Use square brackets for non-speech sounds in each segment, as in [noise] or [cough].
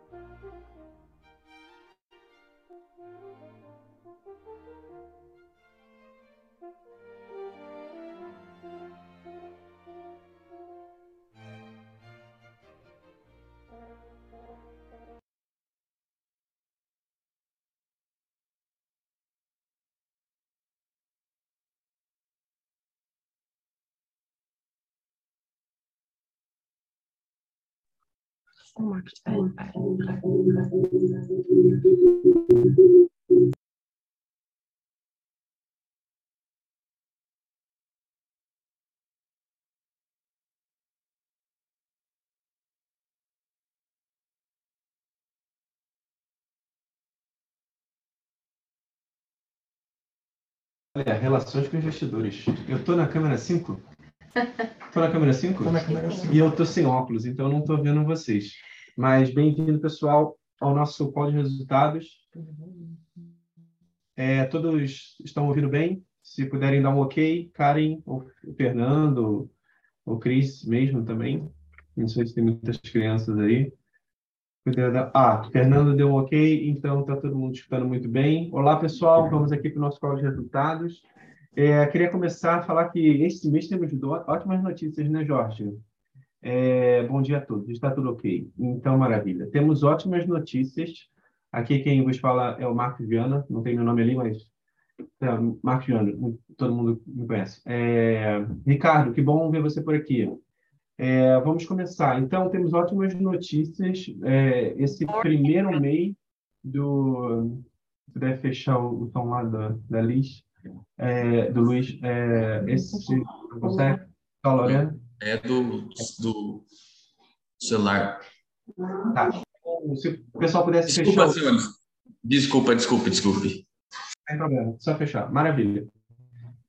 Thank you. Olha, relações com investidores. Eu estou na câmera 5? Estou na câmera 5? Tô na câmera cinco. [laughs] E eu estou sem óculos, então eu não estou vendo vocês. Mas bem-vindo, pessoal, ao nosso call de resultados. É, todos estão ouvindo bem? Se puderem dar um ok, Karen, ou Fernando, ou Cris mesmo também. Não sei se tem muitas crianças aí. Ah, Fernando deu um ok, então está todo mundo escutando muito bem. Olá, pessoal, vamos aqui para o nosso call de resultados. É, queria começar a falar que este mês temos ótimas notícias, né, Jorge? É, bom dia a todos, está tudo ok. Então, maravilha. Temos ótimas notícias. Aqui quem vos fala é o Marcos Viana, não tem meu nome ali, mas é, Marcos Viana, todo mundo me conhece. É, Ricardo, que bom ver você por aqui. É, vamos começar. Então, temos ótimas notícias. É, esse primeiro mês do. Se puder fechar o, o som lá da, da Liz, é, do Luiz, é, esse. Consegue? Tá, Lorena? É do, do celular. Tá. Se o pessoal pudesse fechar. Desculpa, senhor. Desculpa, desculpe, desculpe. Sem problema, só fechar. Maravilha.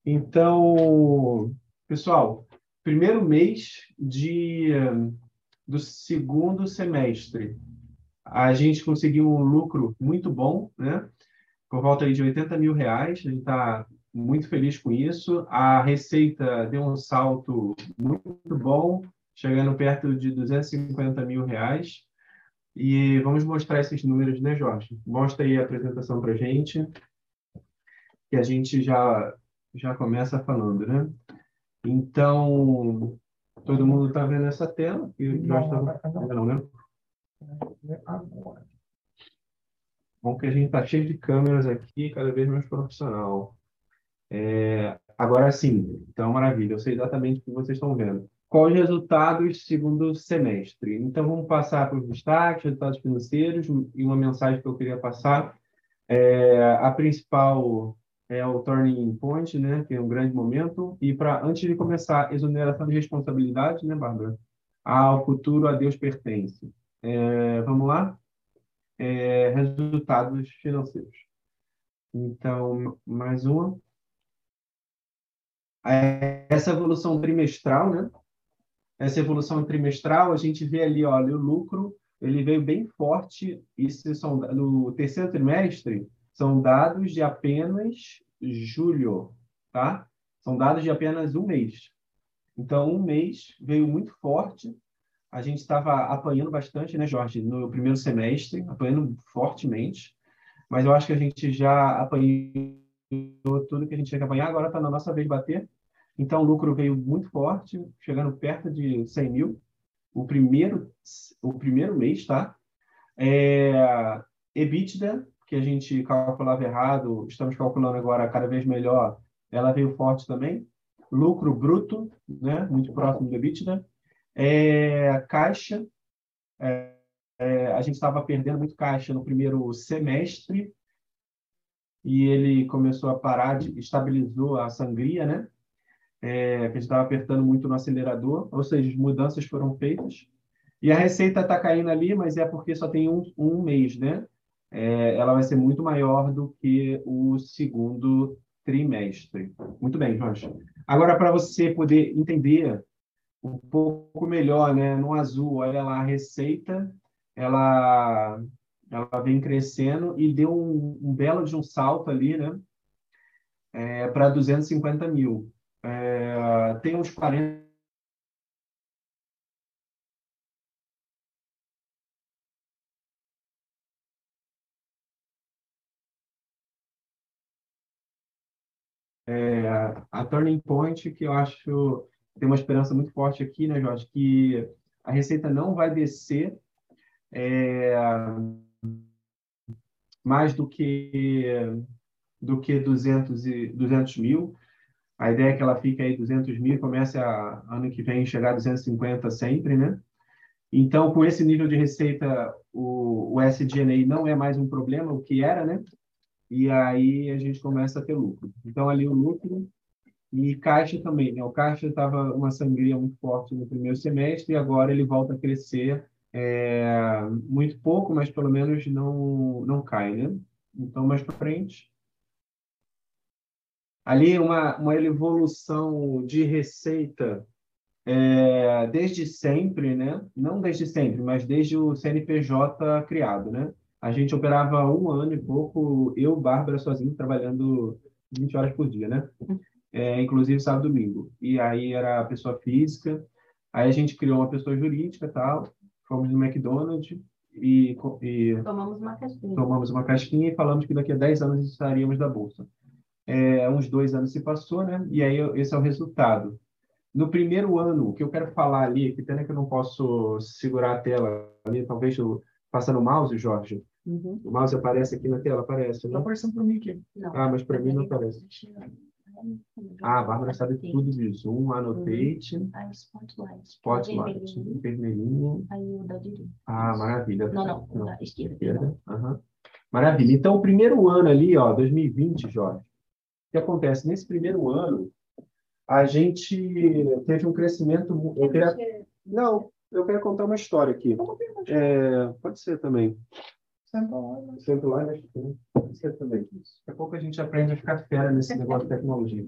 Então, pessoal, primeiro mês de, do segundo semestre, a gente conseguiu um lucro muito bom, né? Por volta aí de 80 mil reais. A gente está muito feliz com isso. A receita deu um salto muito bom, chegando perto de 250 mil reais. E vamos mostrar esses números, né, Jorge? Mostra aí a apresentação para gente que a gente já já começa falando, né? Então, todo mundo está vendo essa tela? E o Jorge Não, tá... não. não, né? Bom que a gente está cheio de câmeras aqui, cada vez mais profissional. É, agora sim, então maravilha, eu sei exatamente o que vocês estão vendo. Quais os resultados segundo semestre? Então vamos passar para os destaques, resultados financeiros e uma mensagem que eu queria passar. É, a principal é o turning point, né, que é um grande momento. E para antes de começar, exoneração de responsabilidade, né, Bárbara? Ao futuro a Deus pertence. É, vamos lá? É, resultados financeiros. Então, mais uma. Essa evolução trimestral, né? Essa evolução trimestral, a gente vê ali, olha, o lucro, ele veio bem forte. Isso são no terceiro trimestre, são dados de apenas julho, tá? São dados de apenas um mês. Então, um mês veio muito forte. A gente estava apanhando bastante, né, Jorge, no primeiro semestre, apanhando fortemente. Mas eu acho que a gente já apanhou tudo que a gente que apanhar. Agora está na nossa vez de bater. Então, o lucro veio muito forte, chegando perto de 100 mil. O primeiro, o primeiro mês, tá? É, EBITDA, que a gente calculava errado, estamos calculando agora cada vez melhor, ela veio forte também. Lucro bruto, né? Muito próximo do EBITDA. É, caixa, é, é, a gente estava perdendo muito caixa no primeiro semestre e ele começou a parar, de, estabilizou a sangria, né? É, a gente estava apertando muito no acelerador, ou seja, as mudanças foram feitas. E a receita está caindo ali, mas é porque só tem um, um mês, né? É, ela vai ser muito maior do que o segundo trimestre. Muito bem, Jorge. Agora, para você poder entender um pouco melhor, né? No azul, olha lá a receita, ela, ela vem crescendo e deu um, um belo de um salto ali, né? É, para 250 mil. É, tem uns 40 é, a turning point que eu acho tem uma esperança muito forte aqui, né, Jorge, que a receita não vai descer é, mais do que do que 200, e, 200 mil. A ideia é que ela fique aí 200 mil e comece a, ano que vem chegar a 250 sempre, né? Então, com esse nível de receita, o, o SG&A não é mais um problema, o que era, né? E aí a gente começa a ter lucro. Então, ali o lucro e caixa também, né? O caixa estava uma sangria muito forte no primeiro semestre e agora ele volta a crescer é, muito pouco, mas pelo menos não não cai, né? Então mais para frente, ali uma uma evolução de receita é, desde sempre, né? Não desde sempre, mas desde o CNPJ criado, né? A gente operava um ano e pouco, eu, Bárbara, sozinho, trabalhando 20 horas por dia, né? é, inclusive sábado e domingo. E aí era a pessoa física, aí a gente criou uma pessoa jurídica tal, fomos no McDonald's e, e tomamos uma casquinha. Tomamos uma casquinha e falamos que daqui a 10 anos estaríamos da Bolsa. É, uns dois anos se passou, né? E aí esse é o resultado. No primeiro ano, o que eu quero falar ali, que pena que eu não posso segurar a tela ali, talvez eu passando o mouse, Jorge. Uhum. O mouse aparece aqui na tela, aparece, né? Está aparecendo para mim aqui. Não, ah, mas para mim não aparece. Ah, a Bárbara sabe tudo disso. Um annotate. Uhum. Aí spotlight. Spotlight. Vermelhinho. Aí o da direita. Ah, maravilha. Não, não, o da esquerda. esquerda. Uhum. Maravilha. Então, o primeiro ano ali, ó, 2020, Jorge, o que acontece? Nesse primeiro ano, a gente teve um crescimento. Eu queria... Não, eu quero contar uma história aqui. É, pode ser também. Sempre lá, né? Você também. Daqui a pouco a gente aprende a ficar fera nesse negócio de tecnologia.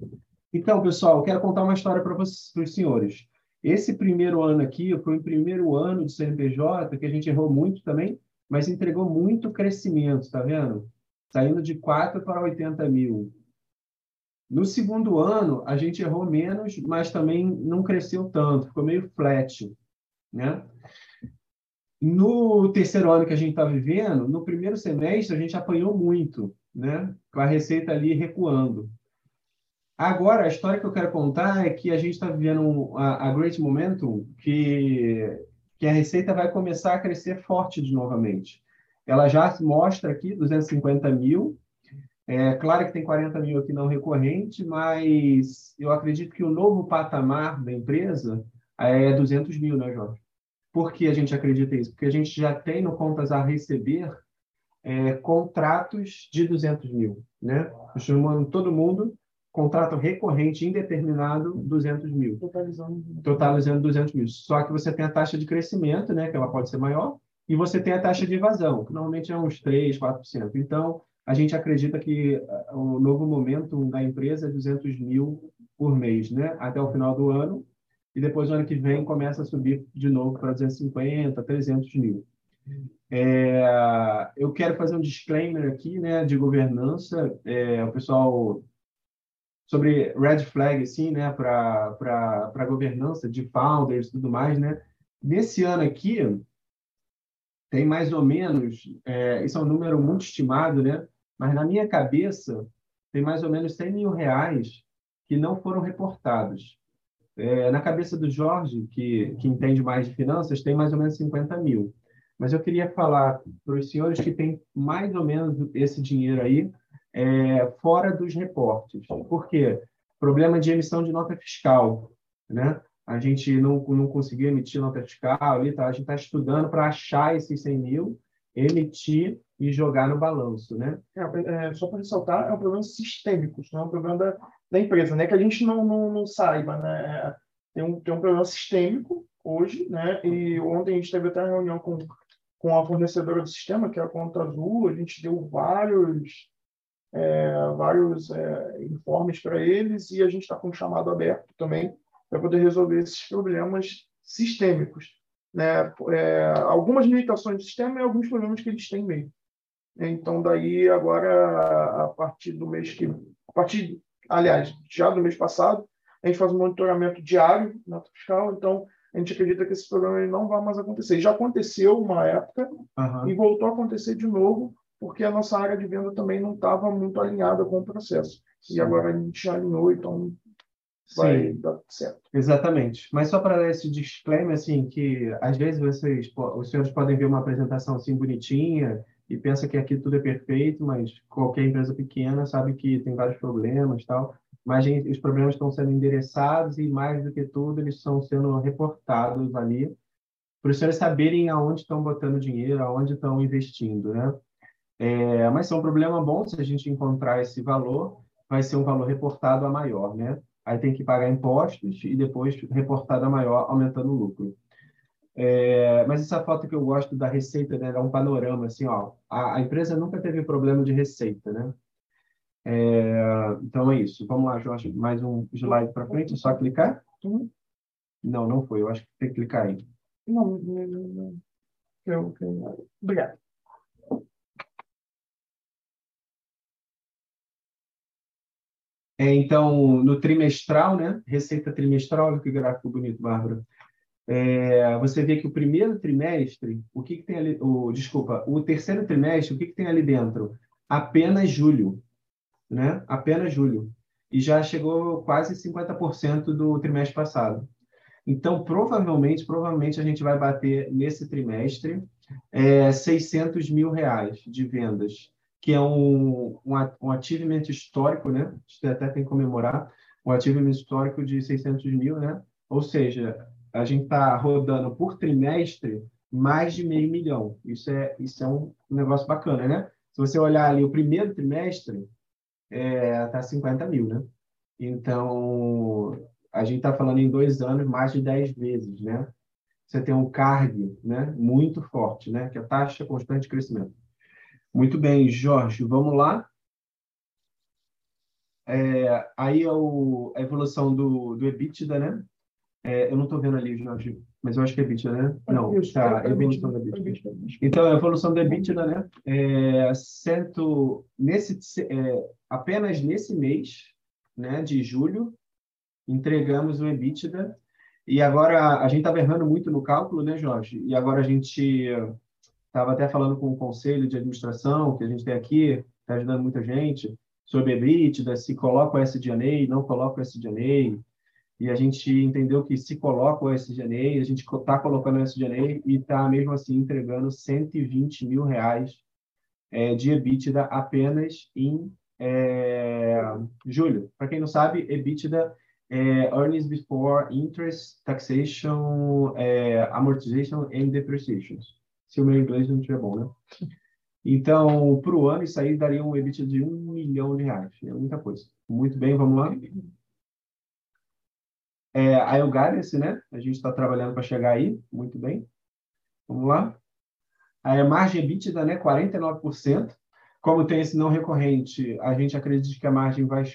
Então, pessoal, eu quero contar uma história para os senhores. Esse primeiro ano aqui foi o primeiro ano de CNPJ que a gente errou muito também, mas entregou muito crescimento, tá vendo? Saindo de 4 para 80 mil. No segundo ano, a gente errou menos, mas também não cresceu tanto, ficou meio flat. Né? No terceiro ano que a gente está vivendo, no primeiro semestre, a gente apanhou muito, né? com a receita ali recuando. Agora, a história que eu quero contar é que a gente está vivendo a, a, Great Momentum, que, que a receita vai começar a crescer forte de novamente. Ela já mostra aqui 250 mil. É claro que tem 40 mil aqui não recorrente, mas eu acredito que o novo patamar da empresa é 200 mil, né, Jorge? Por que a gente acredita isso? Porque a gente já tem no Contas a Receber é, contratos de 200 mil, né? Chamando todo mundo, contrato recorrente indeterminado, 200 mil. Totalizando. Totalizando 200 mil. Só que você tem a taxa de crescimento, né? Que ela pode ser maior, e você tem a taxa de evasão, que normalmente é uns 3, 4%. Então, a gente acredita que uh, o novo momento da empresa é 200 mil por mês, né? Até o final do ano, e depois no ano que vem começa a subir de novo para 250, 300 mil. É, eu quero fazer um disclaimer aqui, né, de governança. É, o pessoal sobre red flag, assim, né, para para governança de founders e tudo mais, né. Nesse ano aqui tem mais ou menos, é, isso é um número muito estimado, né, mas na minha cabeça tem mais ou menos 100 mil reais que não foram reportados. É, na cabeça do Jorge, que, que entende mais de finanças, tem mais ou menos 50 mil. Mas eu queria falar para os senhores que tem mais ou menos esse dinheiro aí é, fora dos reportes. Por quê? Problema de emissão de nota fiscal. Né? A gente não, não conseguiu emitir nota fiscal, ali, tá? a gente está estudando para achar esses 100 mil, emitir e jogar no balanço. Né? É, é, só para ressaltar, é um problema sistêmico, não é um problema da, da empresa, né? Que a gente não, não, não saiba, né? Tem um, tem um problema sistêmico, hoje, né? E ontem a gente teve até uma reunião com, com a fornecedora do sistema, que é a Conta Azul, a gente deu vários, é, vários é, informes para eles e a gente está com um chamado aberto também para poder resolver esses problemas sistêmicos. Né? É, algumas limitações do sistema e alguns problemas que eles têm mesmo. Então, daí, agora, a partir do mês que. A partir, aliás, já do mês passado, a gente faz um monitoramento diário na fiscal, então a gente acredita que esse problema não vai mais acontecer. Já aconteceu uma época Aham. e voltou a acontecer de novo, porque a nossa área de venda também não estava muito alinhada com o processo. Sim. E agora a gente alinhou, então vai Sim. dar certo. Exatamente. Mas só para dar esse disclaimer, assim, que às vezes vocês, os senhores podem ver uma apresentação assim bonitinha e pensa que aqui tudo é perfeito, mas qualquer empresa pequena sabe que tem vários problemas, tal. Mas os problemas estão sendo endereçados e mais do que tudo eles estão sendo reportados ali para os senhores saberem aonde estão botando dinheiro, aonde estão investindo, né? É, mas é um problema bom, se a gente encontrar esse valor, vai ser um valor reportado a maior, né? Aí tem que pagar impostos e depois reportado a maior, aumentando o lucro. É, mas essa foto que eu gosto da receita, né, é um panorama, assim, ó. A, a empresa nunca teve problema de receita, né? É, então é isso. Vamos lá, Jorge, mais um slide para frente, é só clicar? Não, não foi. Eu acho que tem que clicar aí. Não, não, não, não. Eu, eu... Obrigado. É, então, no trimestral, né? Receita trimestral, olha que gráfico bonito, Bárbara. É, você vê que o primeiro trimestre, o que, que tem ali? O, desculpa, o terceiro trimestre, o que, que tem ali dentro? Apenas julho, né? Apenas julho. E já chegou quase 50% do trimestre passado. Então, provavelmente, provavelmente a gente vai bater nesse trimestre é, 600 mil reais de vendas, que é um, um, a- achievement histórico, né? Acho que até tem que comemorar, um achievement histórico de 600 mil, né? Ou seja, a gente está rodando por trimestre mais de meio milhão. Isso é, isso é um negócio bacana, né? Se você olhar ali o primeiro trimestre, é, tá 50 mil, né? Então, a gente está falando em dois anos mais de 10 vezes, né? Você tem um CARG, né? Muito forte, né? Que é a taxa constante de crescimento. Muito bem, Jorge, vamos lá. É, aí é o, a evolução do, do EBITDA, né? É, eu não estou vendo ali, Jorge, mas eu acho que é EBITDA, né? Não, Isso, tá, é- é evolução é EBITDA. é visto. Então, a evolução do EBITDA, né? É, cento, nesse, é, apenas nesse mês, né, de julho, entregamos o EBITDA. E agora, a gente estava errando muito no cálculo, né, Jorge? E agora a gente estava até falando com o conselho de administração, que a gente tem aqui, está ajudando muita gente, sobre EBITDA, se coloca o SG&A, não coloca o SG&A. E a gente entendeu que se coloca o SG&A, a gente está colocando o SG&A e está mesmo assim entregando 120 mil reais é, de EBITDA apenas em é, julho. Para quem não sabe, EBITDA é Earnings Before Interest, Taxation, é, Amortization and Depreciation. Se o meu inglês não estiver bom, né? Então, para o ano, isso aí daria um EBITDA de um milhão de reais. É muita coisa. Muito bem, vamos lá. É, a El Guidance, né? A gente está trabalhando para chegar aí. Muito bem. Vamos lá. A margem EBITDA, né? 49%. Como tem esse não recorrente, a gente acredita que a margem vai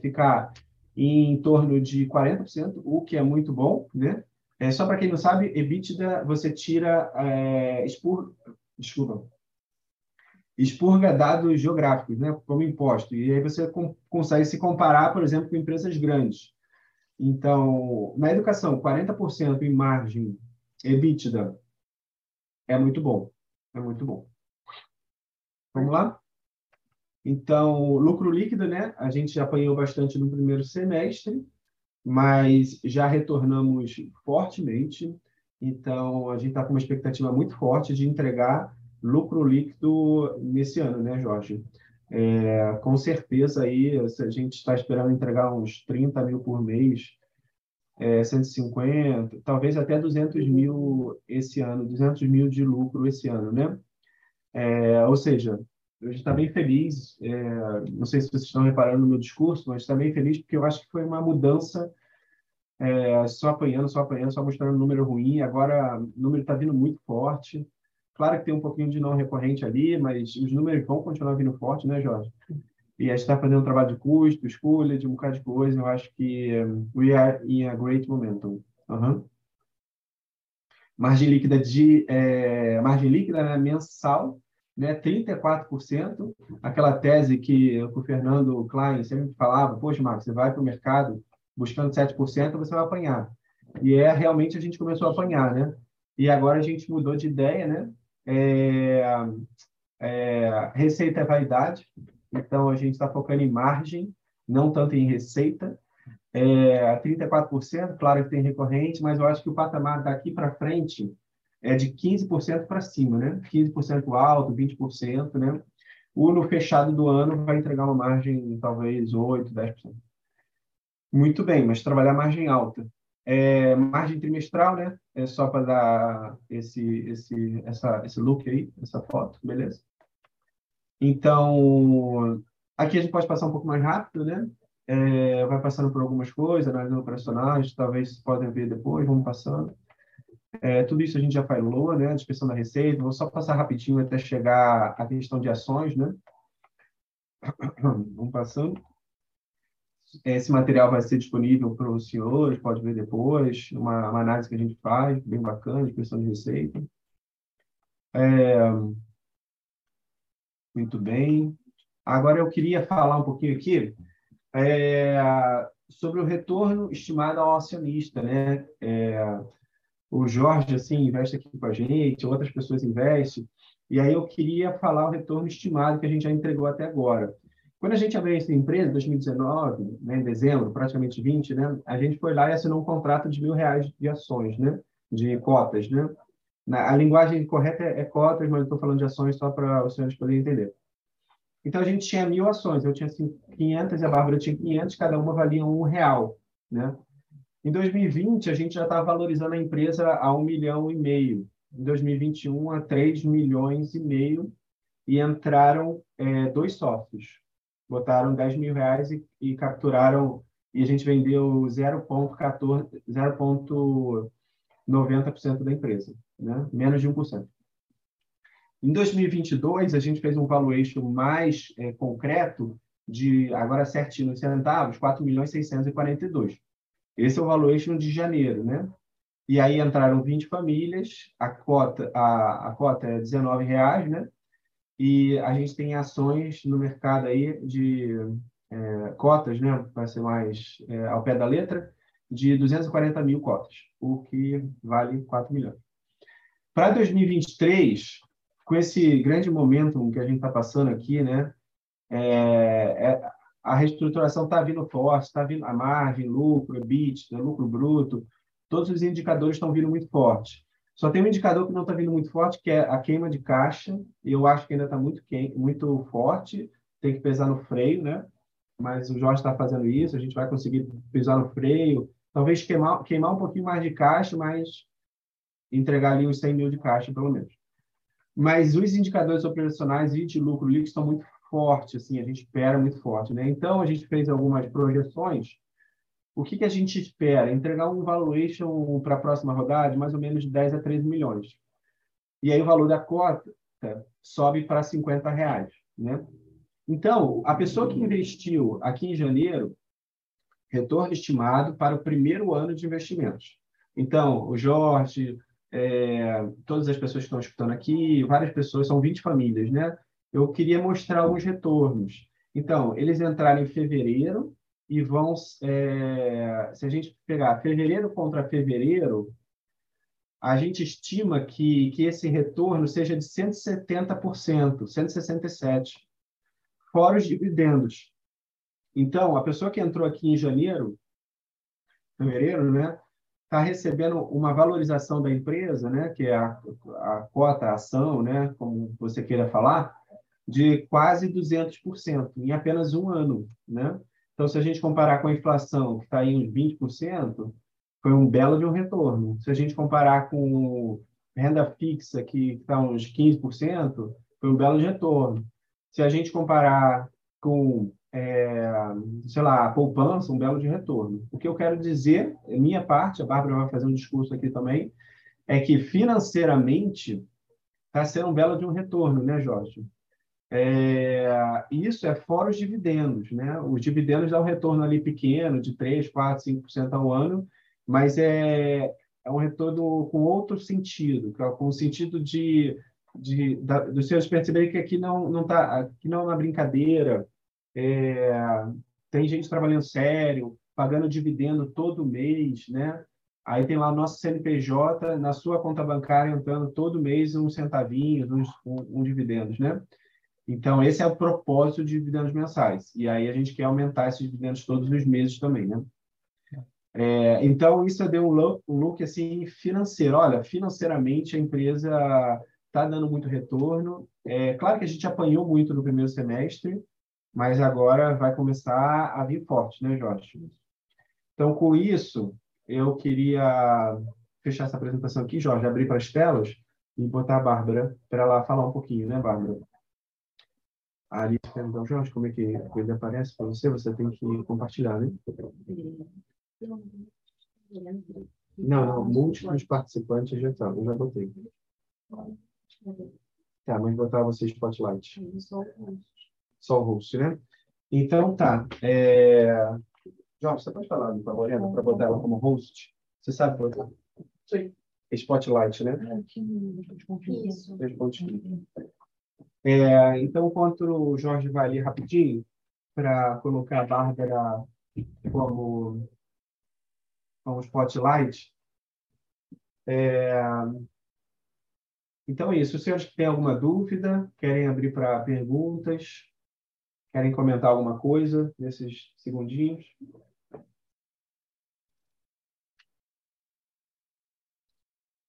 ficar em torno de 40%, o que é muito bom, né? É, só para quem não sabe, EBITDA, você tira, é, expur... desculpa, expurga dados geográficos, né? Como imposto. E aí você com- consegue se comparar, por exemplo, com empresas grandes. Então, na educação, 40% em margem EBITDA é muito bom. É muito bom. Vamos lá? Então, lucro líquido, né? A gente já apanhou bastante no primeiro semestre, mas já retornamos fortemente. Então, a gente está com uma expectativa muito forte de entregar lucro líquido nesse ano, né, Jorge? É, com certeza aí, se a gente está esperando entregar uns 30 mil por mês, é, 150, talvez até 200 mil esse ano, 200 mil de lucro esse ano, né? É, ou seja, a gente está bem feliz, é, não sei se vocês estão reparando no meu discurso, mas está bem feliz porque eu acho que foi uma mudança é, só apanhando, só apanhando, só mostrando número ruim. Agora o número está vindo muito forte. Claro que tem um pouquinho de não recorrente ali, mas os números vão continuar vindo forte, né, Jorge? E a gente está fazendo um trabalho de custo, escolha, de um bocado de coisa. Eu acho que um, we are in a great momentum. Uhum. Margem líquida de é, margem líquida né, mensal, né, 34%. Aquela tese que o Fernando Klein sempre falava, poxa, Marcos, você vai para o mercado buscando 7%, você vai apanhar. E é realmente a gente começou a apanhar, né? E agora a gente mudou de ideia, né? É, é, receita é vaidade, então a gente está focando em margem, não tanto em receita. É, 34%, claro que tem recorrente, mas eu acho que o patamar daqui para frente é de 15% para cima, né? 15% alto, 20%, né? O no fechado do ano vai entregar uma margem talvez 8, 10%. Muito bem, mas trabalhar margem alta. É, margem trimestral, né? É só para dar esse, esse, essa, esse look aí, essa foto, beleza? Então, aqui a gente pode passar um pouco mais rápido, né? É, vai passando por algumas coisas, analisando operacionais, talvez podem ver depois, vamos passando. É, tudo isso a gente já falou, né? A descrição da receita. Vou só passar rapidinho até chegar à questão de ações, né? [coughs] Vamos passando. Esse material vai ser disponível para os senhores, pode ver depois, uma, uma, análise que a gente faz, bem bacana, de questão de receita. É, muito bem. Agora eu queria falar um pouquinho aqui é, sobre o retorno estimado ao acionista, né? É, o Jorge, assim, investe aqui com a gente, outras pessoas investem, e aí eu queria falar o retorno estimado que a gente já entregou até agora. Quando a gente abriu essa empresa, em 2019, né, em dezembro, praticamente 20, né, a gente foi lá e assinou um contrato de mil reais de ações, né, de cotas. Né? Na, a linguagem correta é, é cotas, mas eu estou falando de ações só para os senhores poderem entender. Então, a gente tinha mil ações, eu tinha 500 e a Bárbara tinha 500, cada uma valia um real. Né? Em 2020, a gente já estava valorizando a empresa a um milhão e meio. Em 2021, a 3 milhões e meio. E entraram é, dois sócios botaram 10 mil reais e, e capturaram, e a gente vendeu 0,14, 0,90% da empresa, né? menos de 1%. Em 2022, a gente fez um valuation mais é, concreto, de agora certinho nos centavos, 4 milhões 642. Esse é o valuation de janeiro, né? E aí entraram 20 famílias, a cota, a, a cota é 19 reais, né? E a gente tem ações no mercado aí de é, cotas, né, para ser mais é, ao pé da letra, de 240 mil cotas, o que vale 4 milhões. Para 2023, com esse grande momento que a gente está passando aqui, né, é, é a reestruturação está vindo forte, está vindo a margem, lucro, EBITDA, lucro bruto, todos os indicadores estão vindo muito forte. Só tem um indicador que não está vindo muito forte, que é a queima de caixa. Eu acho que ainda está muito, muito forte. Tem que pesar no freio, né? Mas o Jorge está fazendo isso. A gente vai conseguir pesar no freio. Talvez queimar, queimar um pouquinho mais de caixa, mas entregar ali uns 100 mil de caixa, pelo menos. Mas os indicadores operacionais e de lucro líquido estão muito fortes, assim, a gente espera muito forte, né? Então, a gente fez algumas projeções o que, que a gente espera? Entregar um valuation para a próxima rodada de mais ou menos de 10 a 13 milhões. E aí o valor da cota sobe para 50 reais. Né? Então, a pessoa que investiu aqui em janeiro, retorno estimado para o primeiro ano de investimentos. Então, o Jorge, é, todas as pessoas que estão escutando aqui, várias pessoas, são 20 famílias, né? Eu queria mostrar alguns retornos. Então, eles entraram em fevereiro, e vão, é, se a gente pegar fevereiro contra fevereiro, a gente estima que, que esse retorno seja de 170%, 167%, fora os dividendos. Então, a pessoa que entrou aqui em janeiro, fevereiro, né, está recebendo uma valorização da empresa, né, que é a, a cota, a ação, né, como você queira falar, de quase 200% em apenas um ano, né? Então, se a gente comparar com a inflação, que está aí uns 20%, foi um belo de um retorno. Se a gente comparar com renda fixa, que está uns 15%, foi um belo de retorno. Se a gente comparar com é, sei lá, poupança, um belo de retorno. O que eu quero dizer, minha parte, a Bárbara vai fazer um discurso aqui também, é que financeiramente está sendo um belo de um retorno, né, Jorge? É, isso é fora os dividendos, né? Os dividendos dão um retorno ali pequeno, de 3, 4, 5% ao ano, mas é, é um retorno com outro sentido, com o sentido de, de da, dos senhores perceberem que aqui não não tá, aqui não é uma brincadeira, é, tem gente trabalhando sério, pagando dividendo todo mês, né? Aí tem lá nosso CNPJ na sua conta bancária entrando todo mês uns centavinhos, uns um, um dividendos, né? Então, esse é o propósito de dividendos mensais. E aí a gente quer aumentar esses dividendos todos os meses também, né? É, então, isso deu um look, um look assim, financeiro. Olha, financeiramente a empresa está dando muito retorno. É claro que a gente apanhou muito no primeiro semestre, mas agora vai começar a vir forte, né, Jorge? Então, com isso, eu queria fechar essa apresentação aqui, Jorge, abrir para as telas e botar a Bárbara para ela falar um pouquinho, né, Bárbara? A Alice perguntou, Jorge, como é que a coisa aparece para você? Você tem que compartilhar, né? Não, não, múltiplos participantes já tá, eu já botei. Tá, mas botar você Spotlight. Só o host, né? Então, tá. É... Jorge, você pode falar para a Lorena para botar ela como host? Você sabe botar? Sim. Spotlight, né? Isso. Dois pontinhos. É, então, enquanto o Jorge vai ali rapidinho, para colocar a Bárbara como, como spotlight. É, então é isso. Os senhores que têm alguma dúvida, querem abrir para perguntas, querem comentar alguma coisa nesses segundinhos?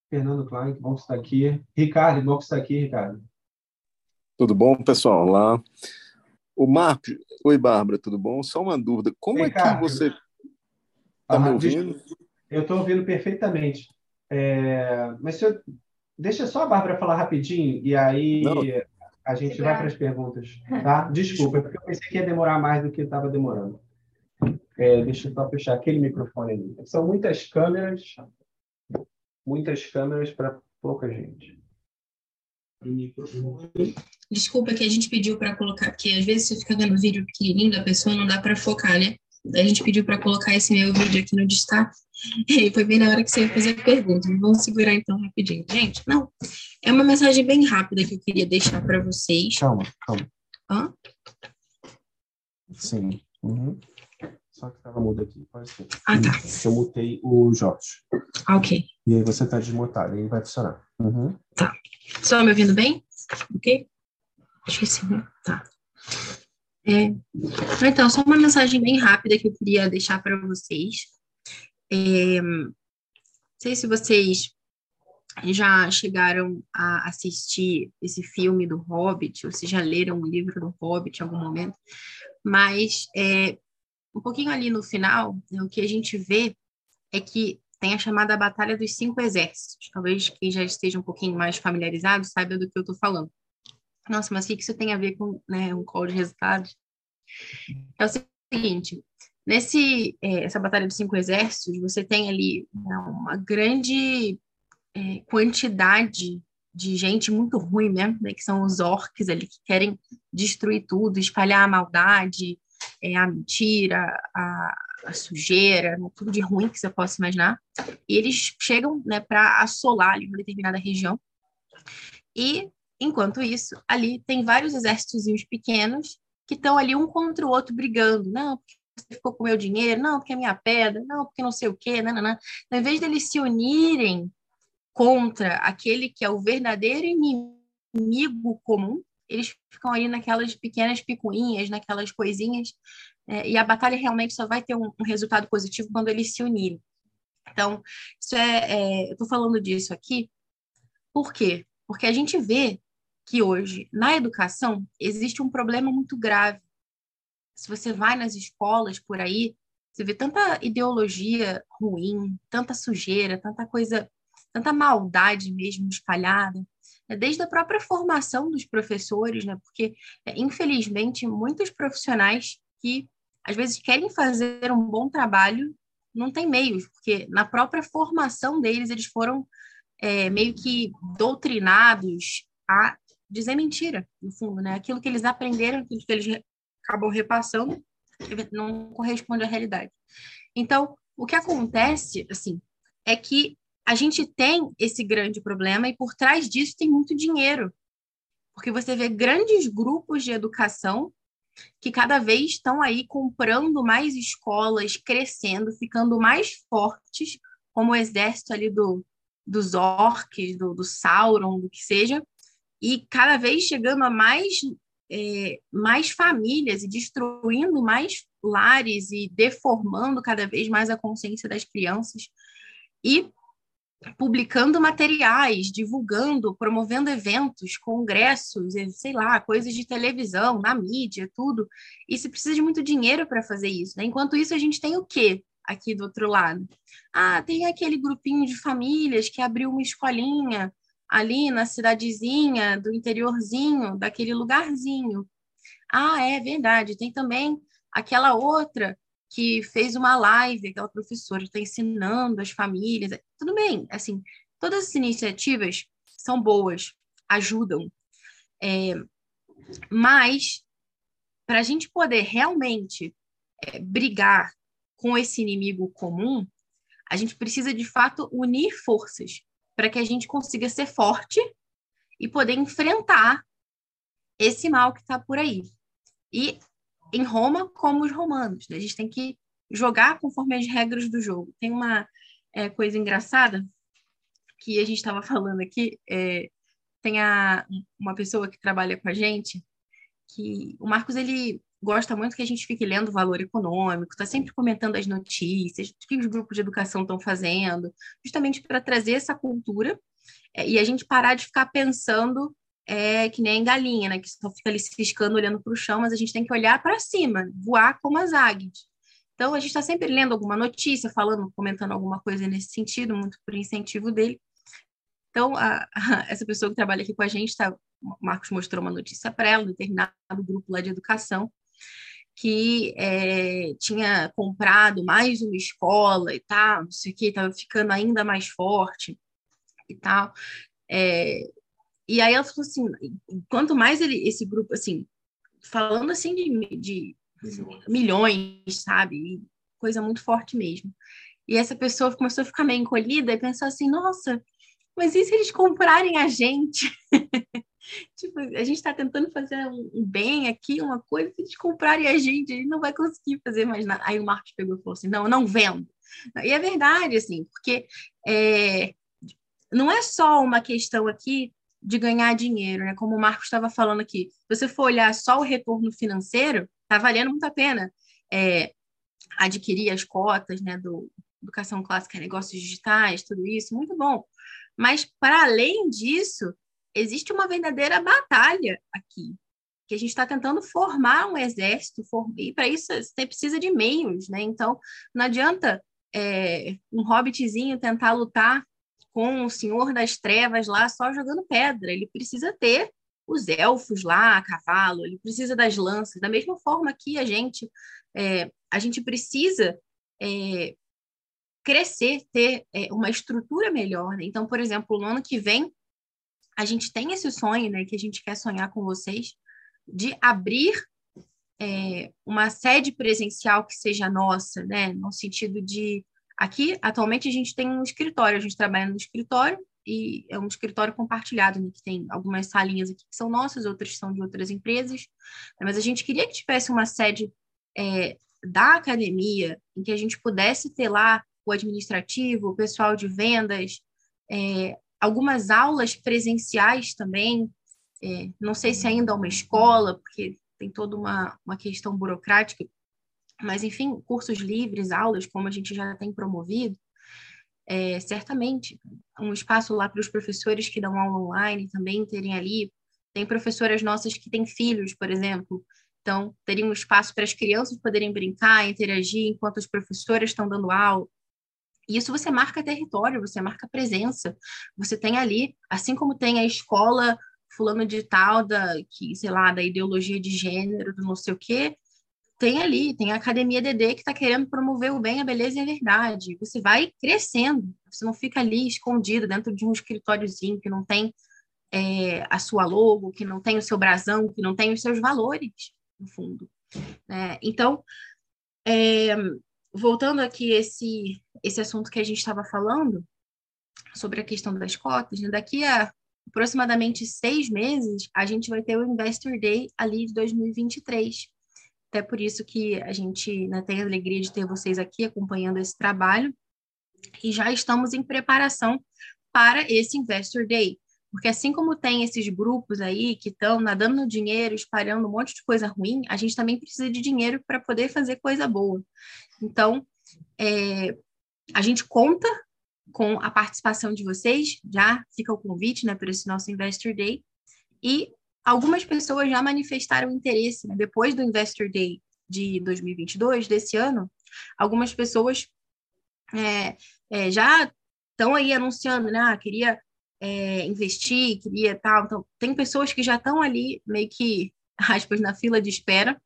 Fernando Klein, bom que está aqui. Ricardo, bom que está aqui, Ricardo. Tudo bom, pessoal? Lá. O Marco, oi, Bárbara, tudo bom? Só uma dúvida. Como Ricardo. é que você está Ah, me deixa- ouvindo? Eu estou ouvindo perfeitamente. É, mas se eu- deixa só a Bárbara falar rapidinho e aí Não. a gente vai para as perguntas, [laughs] tá? Desculpa, porque eu pensei que ia demorar mais do que estava demorando. É, deixa eu só fechar aquele microfone ali. São muitas câmeras, muitas câmeras para pouca gente. Microfone. Desculpa que a gente pediu para colocar, porque às vezes você fica vendo o vídeo pequenininho da pessoa não dá para focar, né? A gente pediu para colocar esse meu vídeo aqui no destaque. [laughs] E foi bem na hora que você ia fazer a pergunta. Vamos segurar então rapidinho. Gente, não. É uma mensagem bem rápida que eu queria deixar para vocês. Calma, calma. Hã? Sim. Uhum. Só que estava mudo aqui. Pode ser. Ah, tá. Eu mutei o Jorge. Ah, ok. E aí você está desmutado, aí vai funcionar. Uhum. Estão me ouvindo bem? Ok? Esqueci, né? Tá. É, então, só uma mensagem bem rápida que eu queria deixar para vocês. É, não sei se vocês já chegaram a assistir esse filme do Hobbit, ou se já leram o livro do Hobbit em algum momento, mas é, um pouquinho ali no final, né, o que a gente vê é que tem a chamada Batalha dos Cinco Exércitos. Talvez quem já esteja um pouquinho mais familiarizado saiba do que eu estou falando. Nossa, mas o que isso tem a ver com né, um call de resultados? É o seguinte, nesse é, essa Batalha dos Cinco Exércitos, você tem ali né, uma grande é, quantidade de gente muito ruim mesmo, né, que são os orcs ali, que querem destruir tudo, espalhar a maldade, é, a mentira, a, a sujeira, né, tudo de ruim que você possa imaginar. E eles chegam né, para assolar ali uma determinada região. E, enquanto isso, ali tem vários exércitos pequenos que estão ali um contra o outro brigando. Não, porque você ficou com o meu dinheiro, não, porque é minha pedra, não, porque não sei o quê, não. Então, em vez deles se unirem contra aquele que é o verdadeiro inimigo comum, eles ficam ali naquelas pequenas picuinhas, naquelas coisinhas, é, e a batalha realmente só vai ter um, um, resultado positivo quando eles se unirem. Então, isso é, é eu estou falando disso aqui, por quê? Porque a gente vê que hoje, na educação, existe um problema muito grave. Se você vai nas escolas por aí, você vê tanta ideologia ruim, tanta sujeira, tanta coisa, tanta maldade mesmo espalhada, né? desde a própria formação dos professores, né? Porque, infelizmente, muitos profissionais que às vezes querem fazer um bom trabalho, não tem meios, porque na própria formação deles eles foram é, meio que doutrinados a dizer mentira, no fundo, né? Aquilo que eles aprenderam, aquilo que eles acabam repassando, não corresponde à realidade. Então, o que acontece, assim, é que a gente tem esse grande problema e por trás disso tem muito dinheiro. Porque você vê grandes grupos de educação que cada vez estão aí comprando mais escolas, crescendo, ficando mais fortes, como o exército ali do, dos orcs, do, do Sauron, do que seja, e cada vez chegando a mais, é, mais famílias e destruindo mais lares e deformando cada vez mais a consciência das crianças e publicando materiais, divulgando, promovendo eventos, congressos, sei lá, coisas de televisão, na mídia, tudo. E se precisa de muito dinheiro para fazer isso. Né? Enquanto isso, a gente tem o quê aqui do outro lado? Ah, tem aquele grupinho de famílias que abriu uma escolinha ali na cidadezinha, do interiorzinho, daquele lugarzinho. Ah, é verdade. Tem também aquela outra que fez uma live, aquela professora está ensinando as famílias. Tudo bem, assim, todas as iniciativas são boas, ajudam. É, mas, para a gente poder realmente é, brigar com esse inimigo comum, a gente precisa, de fato, unir forças para que a gente consiga ser forte e poder enfrentar esse mal que está por aí. E em Roma como os romanos. Né? A gente tem que jogar conforme as regras do jogo. Tem uma é, coisa engraçada que a gente estava falando aqui. É, tem a, uma pessoa que trabalha com a gente que o Marcos ele gosta muito que a gente fique lendo valor econômico, está sempre comentando as notícias, o que os grupos de educação estão fazendo, justamente para trazer essa cultura é, e a gente parar de ficar pensando é que nem galinha, né? Que só fica ali ciscando, olhando para o chão, mas a gente tem que olhar para cima, voar como as águias. Então, a gente está sempre lendo alguma notícia, falando, comentando alguma coisa nesse sentido, muito por incentivo dele. Então, a, a, [laughs] essa pessoa que trabalha aqui com a gente, tá, o Marcos mostrou uma notícia para ela, um determinado grupo lá de educação, que é, tinha comprado mais uma escola e tal, não sei o que, estava ficando ainda mais forte e tal. É, e aí ela falou assim, quanto mais ele, esse grupo, assim, falando assim de, de milhões, sabe? Coisa muito forte mesmo. E essa pessoa começou a ficar meio encolhida e pensou assim, nossa, mas e se eles comprarem a gente? [laughs] [laughs] tipo, a gente está tentando fazer um bem aqui, uma coisa, se eles comprarem a gente, a gente não vai conseguir fazer mais nada. Aí o Marcos pegou e falou assim, não, eu não vendo. E é verdade, assim, porque é, não é só uma questão aqui de ganhar dinheiro, né? Como o Marcos estava falando aqui, se você for olhar só o retorno financeiro, está valendo muito a pena é, adquirir as cotas, né? Do educação clássica, negócios digitais, tudo isso, muito bom. Mas para além disso, existe uma verdadeira batalha aqui, que a gente está tentando formar um exército, e para isso você precisa de meios, né? Então, não adianta é, um hobbitzinho tentar lutar com o Senhor das Trevas lá só jogando pedra. Ele precisa ter os elfos lá a cavalo, ele precisa das lanças. Da mesma forma que a gente, é, a gente precisa é, crescer, ter é, uma estrutura melhor. Né? Então, por exemplo, no ano que vem, a gente tem esse sonho, né, que a gente quer sonhar com vocês, de abrir é, uma sede presencial que seja nossa, né, no sentido de Aqui, atualmente, a gente tem um escritório, a gente trabalha no escritório e é um escritório compartilhado, né, que tem algumas salinhas aqui que são nossas, outras são de outras empresas, mas a gente queria que tivesse uma sede é, da academia, em que a gente pudesse ter lá o administrativo, o pessoal de vendas, é, algumas aulas presenciais também, é, não sei se ainda é uma escola, porque tem toda uma, uma questão burocrática, mas, enfim, cursos livres, aulas, como a gente já tem promovido, é, certamente um espaço lá para os professores que dão aula online também terem ali. Tem professoras nossas que têm filhos, por exemplo, então teriam um espaço para as crianças poderem brincar, interagir enquanto as professoras estão dando aula. E isso você marca território, você marca presença. Você tem ali, assim como tem a escola fulano de tal da que, sei lá, da ideologia de gênero, do não sei o quê, tem ali, tem a Academia DD que está querendo promover o bem, a beleza e a verdade. Você vai crescendo, você não fica ali escondido dentro de um escritóriozinho que não tem é, a sua logo, que não tem o seu brasão, que não tem os seus valores, no fundo. Né? Então, é, voltando aqui esse esse assunto que a gente estava falando sobre a questão das cotas, né? daqui a aproximadamente seis meses a gente vai ter o Investor Day ali de 2023. Até por isso que a gente né, tem a alegria de ter vocês aqui acompanhando esse trabalho e já estamos em preparação para esse Investor Day. Porque assim como tem esses grupos aí que estão nadando no dinheiro, espalhando um monte de coisa ruim, a gente também precisa de dinheiro para poder fazer coisa boa. Então, é, a gente conta com a participação de vocês, já fica o convite né, para esse nosso Investor Day. E algumas pessoas já manifestaram interesse, né, depois do Investor Day de 2022, desse ano, algumas pessoas é, é, já estão aí anunciando, né, ah, queria é, investir, queria tal. Então, tem pessoas que já estão ali meio que, [laughs] aspas, na fila de espera.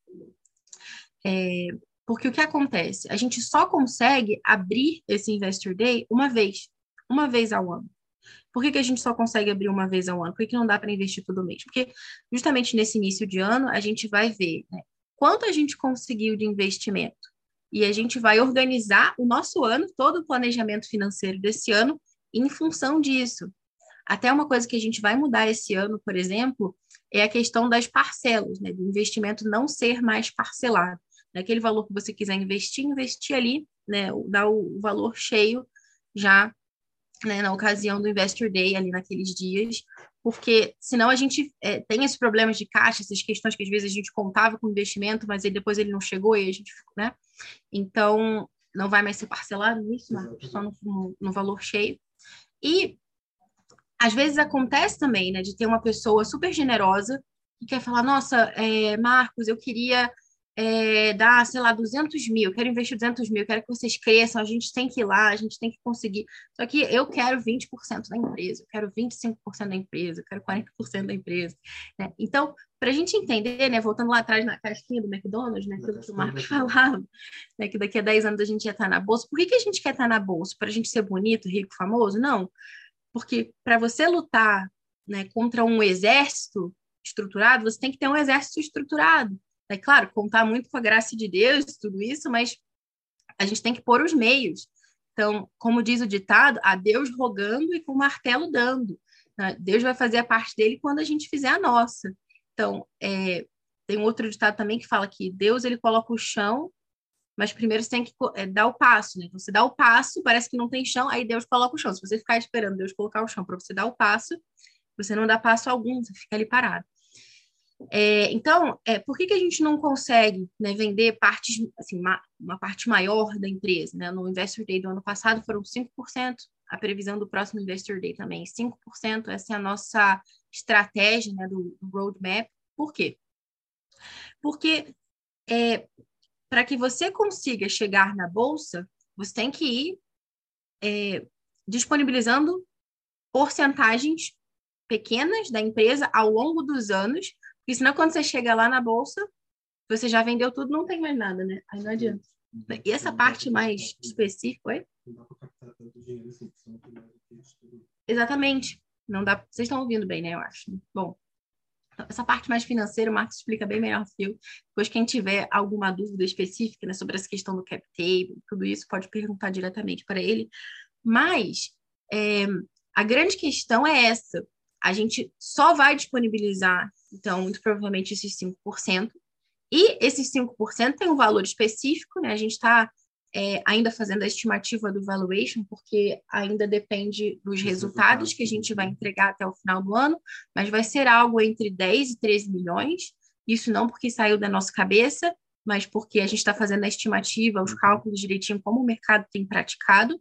Porque o que acontece? A gente só consegue abrir esse Investor Day uma vez, uma vez ao ano. Por que, que a gente só consegue abrir uma vez ao ano? Por que, que não dá para investir todo mês? Porque justamente nesse início de ano a gente vai ver né, quanto a gente conseguiu de investimento. E a gente vai organizar o nosso ano, todo o planejamento financeiro desse ano, em função disso. Até uma coisa que a gente vai mudar esse ano, por exemplo, é a questão das parcelas, né, do investimento não ser mais parcelado. Naquele valor que você quiser investir, investir ali, né, dar o valor cheio já né, na ocasião do Investor Day, ali naqueles dias, porque senão a gente é, tem esses problemas de caixa, essas questões que às vezes a gente contava com investimento, mas aí depois ele não chegou e a gente, né? Então, não vai mais ser parcelado isso, mas só no, no, no valor cheio. E às vezes acontece também, né, de ter uma pessoa super generosa que quer falar, nossa, é, Marcos, eu queria é, dar, sei lá, 200 mil, quero investir 200 mil, quero que vocês cresçam, a gente tem que ir lá, a gente tem que conseguir. Só que eu quero 20% da empresa, eu quero 25% da empresa, eu quero 40% da empresa. Né? Então, para a gente entender, né, voltando lá atrás na caixinha do McDonald's, né, aquilo que o Marcos falava, né, que daqui a 10 anos a gente ia estar na bolsa. Por que, que a gente quer estar na bolsa? Para a gente ser bonito, rico, famoso? Não. Porque para você lutar né, contra um exército estruturado, você tem que ter um exército estruturado. É claro, contar muito com a graça de Deus, tudo isso, mas a gente tem que pôr os meios. Então, como diz o ditado, a Deus rogando e com o martelo dando. Né? Deus vai fazer a parte dele quando a gente fizer a nossa. Então, é, tem um outro ditado também que fala que Deus ele coloca o chão mas primeiro você tem que é, dar o passo, né? Você dá o passo, parece que não tem chão, aí Deus coloca o chão. Se você ficar esperando Deus colocar o chão para você dar o passo, você não dá passo algum, você fica ali parado. É, então, é, por que, que a gente não consegue né, vender partes, assim, uma, uma, parte maior da empresa? Né? No Investor Day do ano passado foram 5%, a previsão do próximo Investor Day também 5%, essa é a nossa estratégia né, do, do roadmap. Por quê? Porque é, para que você consiga chegar na bolsa, você tem que ir é, disponibilizando porcentagens pequenas da empresa ao longo dos anos, porque senão quando você chega lá na bolsa, você já vendeu tudo, não tem mais nada, né? Aí não adianta. E essa parte mais específica, oi? Exatamente. Não dá. Vocês estão ouvindo bem, né? Eu acho. Bom, essa parte mais financeira, o Marcos explica bem melhor que eu. Depois, quem tiver alguma dúvida específica né, sobre essa questão do cap table, tudo isso, pode perguntar diretamente para ele. Mas é, a grande questão é essa. A gente só vai disponibilizar, então, muito provavelmente, esses 5%. E esses 5% tem um valor específico, né? A gente está é, ainda fazendo a estimativa do valuation, porque ainda depende dos resultados que a gente vai entregar até o final do ano, mas vai ser algo entre 10 e 13 milhões. Isso não porque saiu da nossa cabeça, mas porque a gente está fazendo a estimativa, os uhum. cálculos direitinho, como o mercado tem praticado.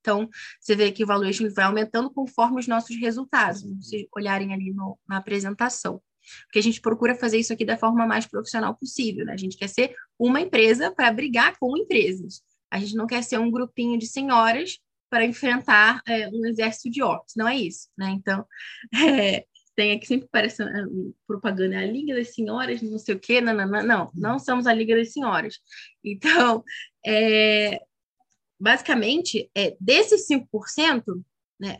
Então, você vê que o valuation vai aumentando conforme os nossos resultados, se olharem ali no, na apresentação. Porque a gente procura fazer isso aqui da forma mais profissional possível, né? A gente quer ser uma empresa para brigar com empresas. A gente não quer ser um grupinho de senhoras para enfrentar é, um exército de orcs. Não é isso, né? Então, [laughs] é, tem aqui sempre parece ah, propaganda, a Liga das Senhoras, não sei o quê, não, não, não, não, não somos a Liga das Senhoras. Então, é, basicamente, é, desses 5%, né,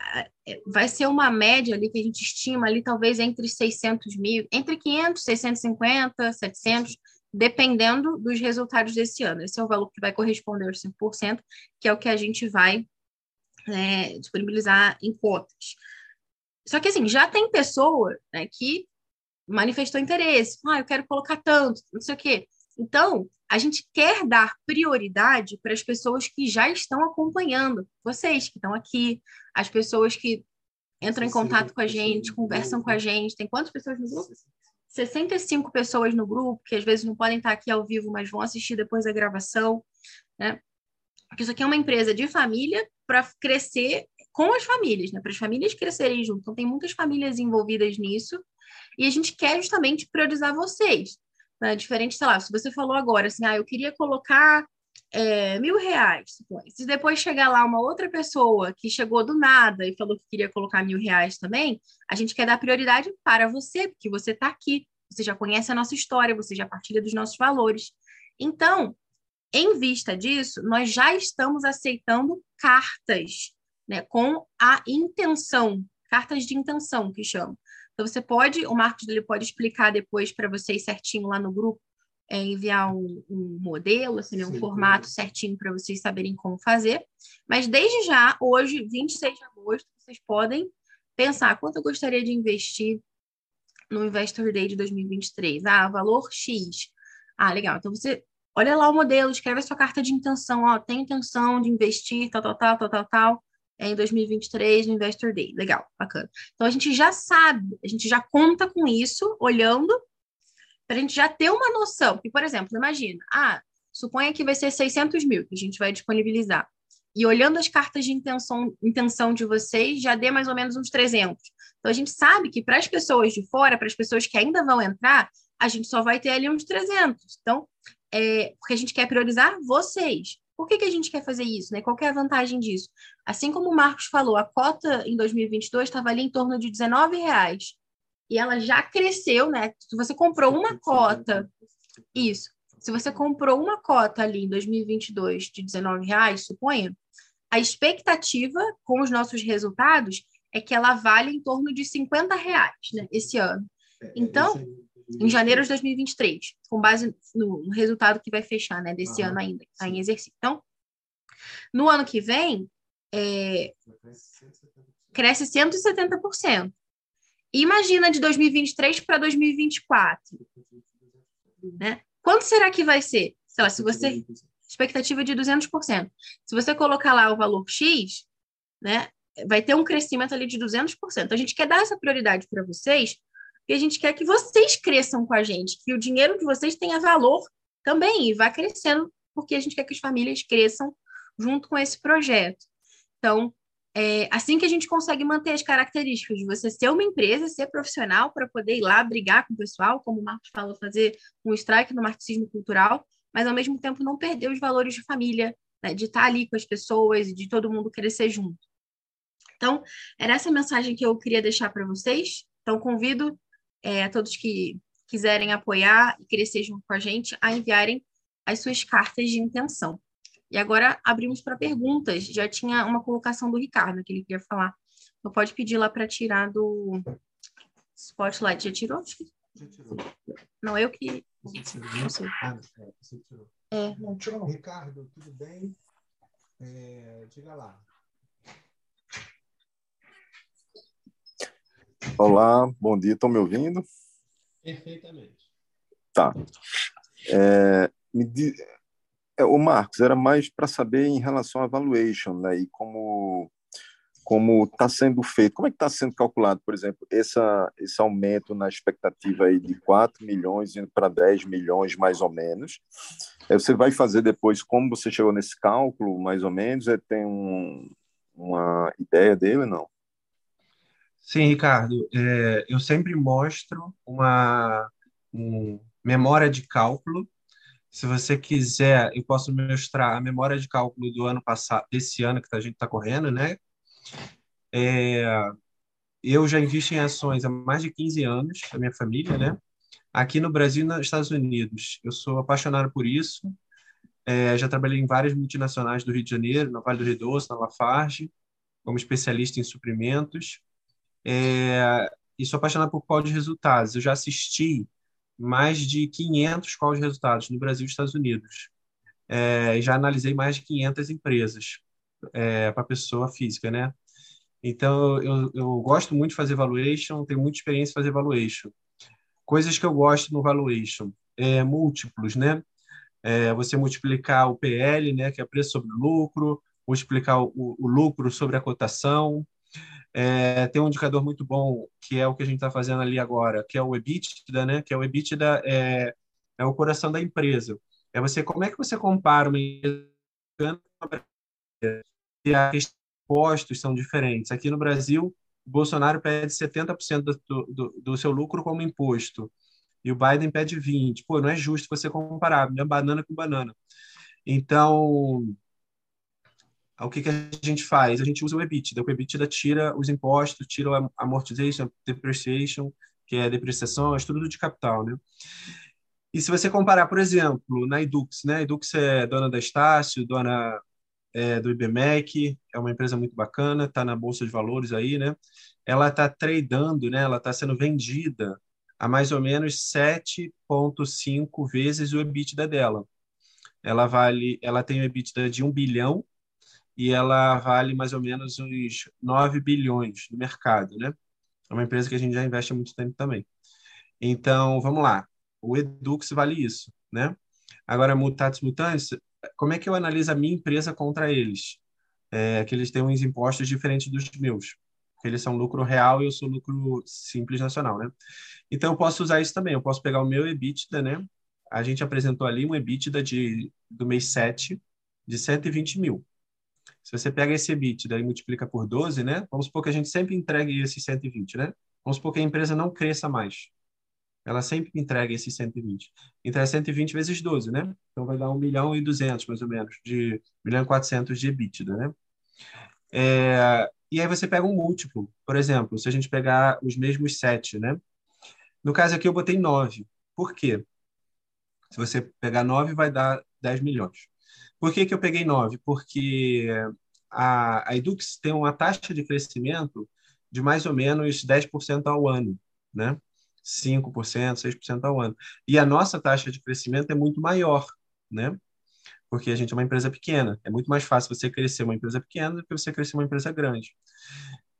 é, vai ser uma média ali que a gente estima ali talvez entre 600 mil, entre 500, 650, 700, dependendo dos resultados desse ano. Esse é o valor que vai corresponder aos 5%, que é o que a gente vai é, disponibilizar em cotas. Só que, assim, já tem pessoa né, que manifestou interesse. Ah, eu quero colocar tanto, não sei o quê. Então, a gente quer dar prioridade para as pessoas que já estão acompanhando, vocês que estão aqui, as pessoas que entram em contato com a gente, conversam com a gente. Tem quantas pessoas no grupo? 65 pessoas no grupo, que às vezes não podem estar aqui ao vivo, mas vão assistir depois da gravação, né? Porque isso aqui é uma empresa de família para crescer com as famílias, né? Para as famílias crescerem junto. Então, tem muitas famílias envolvidas nisso, e a gente quer justamente priorizar vocês. Né? Diferente, sei lá, se você falou agora assim, ah, eu queria colocar é, mil reais. Se depois chegar lá uma outra pessoa que chegou do nada e falou que queria colocar mil reais também, a gente quer dar prioridade para você, porque você está aqui, você já conhece a nossa história, você já partilha dos nossos valores. Então, em vista disso, nós já estamos aceitando cartas, né, com a intenção, cartas de intenção que chamam. Então, você pode, o Marcos ele pode explicar depois para vocês certinho lá no grupo, é, enviar um, um, modelo, assim, né, um Sim, formato sim. certinho para vocês saberem como fazer. Mas desde já, hoje, 26 de agosto, vocês podem pensar quanto eu gostaria de investir no Investor Day de 2023. Ah, valor X. Ah, legal. Então você olha lá o modelo, escreve a sua carta de intenção, ó, tem intenção de investir, tal, tal, tal, tal, tal, tal é em 2023 no Investor Day. Legal, bacana. Então a gente já sabe, a gente já conta com isso, olhando, para a gente já ter uma noção. Porque, por exemplo, imagina, ah, suponha que vai ser 600 mil que a gente vai disponibilizar. E olhando as cartas de intenção, intenção de vocês, já dê mais ou menos uns 300. Então a gente sabe que para as pessoas de fora, para as pessoas que ainda vão entrar, a gente só vai ter ali uns 300. Então, é, porque a gente quer priorizar vocês. Por que, que a gente quer fazer isso? Né? Qual é a vantagem disso? Assim como o Marcos falou, a cota em 2022 estava ali em torno de R$19,00. E ela já cresceu, né? Se você comprou uma cota, isso. Se você comprou uma cota ali em 2022 de R$19,00, suponha, a expectativa com os nossos resultados é que ela vale em torno de 50,00 reais, né, esse ano. É, é, então, em janeiro de 2023, com base no, resultado que vai fechar, né, desse ano ainda, está em exercício. Então, no ano que vem, é, cresce 170%. imagina de 2023 para 2024. Né? Quanto será que vai ser? Sei lá, se você. Expectativa de 200%. Se você colocar lá o valor X, né, vai ter um crescimento ali de 200%. Então, a gente quer dar essa prioridade para vocês, e a gente quer que vocês cresçam com a gente, que o dinheiro de vocês tenha valor também e vá crescendo, porque a gente quer que as famílias cresçam junto com esse projeto. Então, é assim que a gente consegue manter as características de você ser uma empresa, ser profissional para poder ir lá brigar com o pessoal, como o Marcos falou, fazer um strike no marxismo cultural, mas ao mesmo tempo não perder os valores de família, né, de estar ali com as pessoas e de todo mundo crescer junto. Então, era essa mensagem que eu queria deixar para vocês. Então, convido é, a todos que quiserem apoiar e crescer junto com a gente a enviarem as suas cartas de intenção. E agora abrimos para perguntas. Já tinha uma colocação do Ricardo que ele queria falar. Então pode pedir lá para tirar do Spotlight. Já tirou? Já tirou. Não, eu que. Você tirou. Não sei. Ah, é, você tirou. É, não tirou. Ricardo, tudo bem? É, diga lá. Olá, bom dia, estão me ouvindo? Perfeitamente. Tá. É, di... é, o Marcos, era mais para saber em relação à valuation, né, e como como está sendo feito, como é que está sendo calculado, por exemplo, essa, esse aumento na expectativa aí de 4 milhões indo para 10 milhões, mais ou menos. Você vai fazer depois como você chegou nesse cálculo, mais ou menos, é, tem um, uma ideia dele, não? Sim, Ricardo, é, eu sempre mostro uma um, memória de cálculo. Se você quiser, eu posso mostrar a memória de cálculo do ano passado, desse ano que a gente está correndo, né? É, eu já invisto em ações há mais de 15 anos, a minha família, né? Aqui no Brasil e nos Estados Unidos. Eu sou apaixonado por isso. É, já trabalhei em várias multinacionais do Rio de Janeiro, na Vale do Rio Doce, na Lafarge, como especialista em suprimentos. É, e sou apaixonado por call de resultados. Eu já assisti mais de 500 calls de resultados no Brasil e Estados Unidos. É, já analisei mais de 500 empresas é, para pessoa física, né? Então, eu, eu gosto muito de fazer valuation, tenho muita experiência em fazer valuation. Coisas que eu gosto no valuation, é, múltiplos, né? É, você multiplicar o PL, né, que é preço sobre lucro, multiplicar o, o lucro sobre a cotação. É, tem um indicador muito bom, que é o que a gente está fazendo ali agora, que é o EBITDA, né? Que é o EBITDA é, é o coração da empresa. É você, como é que você compara uma empresa e a impostos são diferentes. Aqui no Brasil, o Bolsonaro pede 70% do, do, do seu lucro como imposto e o Biden pede 20. Pô, não é justo você comparar, banana com banana. Então, o que, que a gente faz? A gente usa o EBITDA. O EBITDA tira os impostos, tira a amortization, depreciation, que é depreciação, é tudo de capital, né? E se você comparar, por exemplo, na Edux, né? A Edux é dona da Estácio, dona é, do IBMEC, é uma empresa muito bacana, está na Bolsa de Valores aí, né? Ela está tradando, né? Ela está sendo vendida a mais ou menos 7,5 vezes o EBITDA dela. Ela vale, ela tem um EBITDA de 1 bilhão e ela vale mais ou menos uns 9 bilhões no mercado, né? É uma empresa que a gente já investe há muito tempo também. Então, vamos lá. O Edux vale isso, né? Agora, mutatis mutandis, como é que eu analiso a minha empresa contra eles? É, que eles têm uns impostos diferentes dos meus. Porque eles são lucro real e eu sou lucro simples nacional, né? Então, eu posso usar isso também. Eu posso pegar o meu EBITDA, né? A gente apresentou ali um EBITDA de, do mês 7 de 120 mil. Se você pega esse EBITDA e multiplica por 12, né? Vamos supor que a gente sempre entregue esses 120, né? Vamos supor que a empresa não cresça mais ela sempre entrega esses 120. Então, é 120 vezes 12, né? Então, vai dar 1 milhão e 200, mais ou menos, de 1 milhão e 400 de EBITDA, né? É, e aí você pega um múltiplo. Por exemplo, se a gente pegar os mesmos 7, né? No caso aqui, eu botei 9. Por quê? Se você pegar 9, vai dar 10 milhões. Por que, que eu peguei 9? Porque a, a Edux tem uma taxa de crescimento de mais ou menos 10% ao ano, né? 5%, 6% ao ano. E a nossa taxa de crescimento é muito maior, né? Porque a gente é uma empresa pequena. É muito mais fácil você crescer uma empresa pequena do que você crescer uma empresa grande.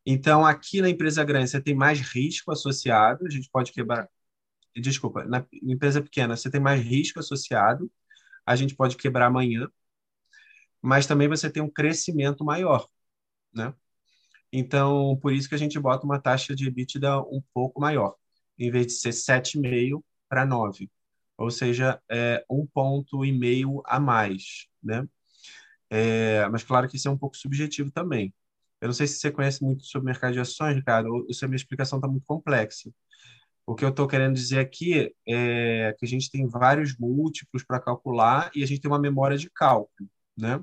Então, aqui na empresa grande, você tem mais risco associado, a gente pode quebrar. Desculpa, na empresa pequena, você tem mais risco associado, a gente pode quebrar amanhã, mas também você tem um crescimento maior, né? Então, por isso que a gente bota uma taxa de EBITDA um pouco maior em vez de ser 7,5 para 9, ou seja, é um ponto e meio a mais, né? É, mas claro que isso é um pouco subjetivo também. Eu não sei se você conhece muito sobre mercado de ações, Ricardo, ou se a minha explicação está muito complexa. O que eu estou querendo dizer aqui é que a gente tem vários múltiplos para calcular e a gente tem uma memória de cálculo, né?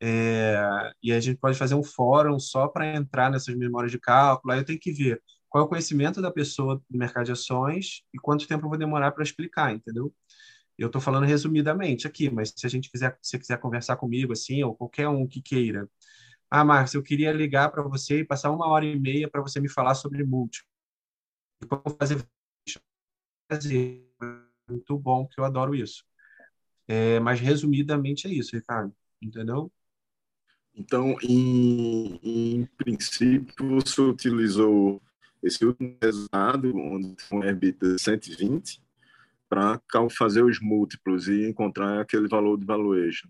É, e a gente pode fazer um fórum só para entrar nessas memórias de cálculo. Aí eu tenho que ver qual é o conhecimento da pessoa do mercado de ações e quanto tempo eu vou demorar para explicar, entendeu? Eu estou falando resumidamente aqui, mas se a gente quiser, se quiser conversar comigo assim, ou qualquer um que queira, ah, Marcos, eu queria ligar para você e passar uma hora e meia para você me falar sobre múltiplo. E como fazer muito bom, porque eu adoro isso. É, mas resumidamente é isso, Ricardo, entendeu? Então, em, em princípio, você utilizou esse último resultado, onde foi um EBITDA 120, para fazer os múltiplos e encontrar aquele valor de valuation.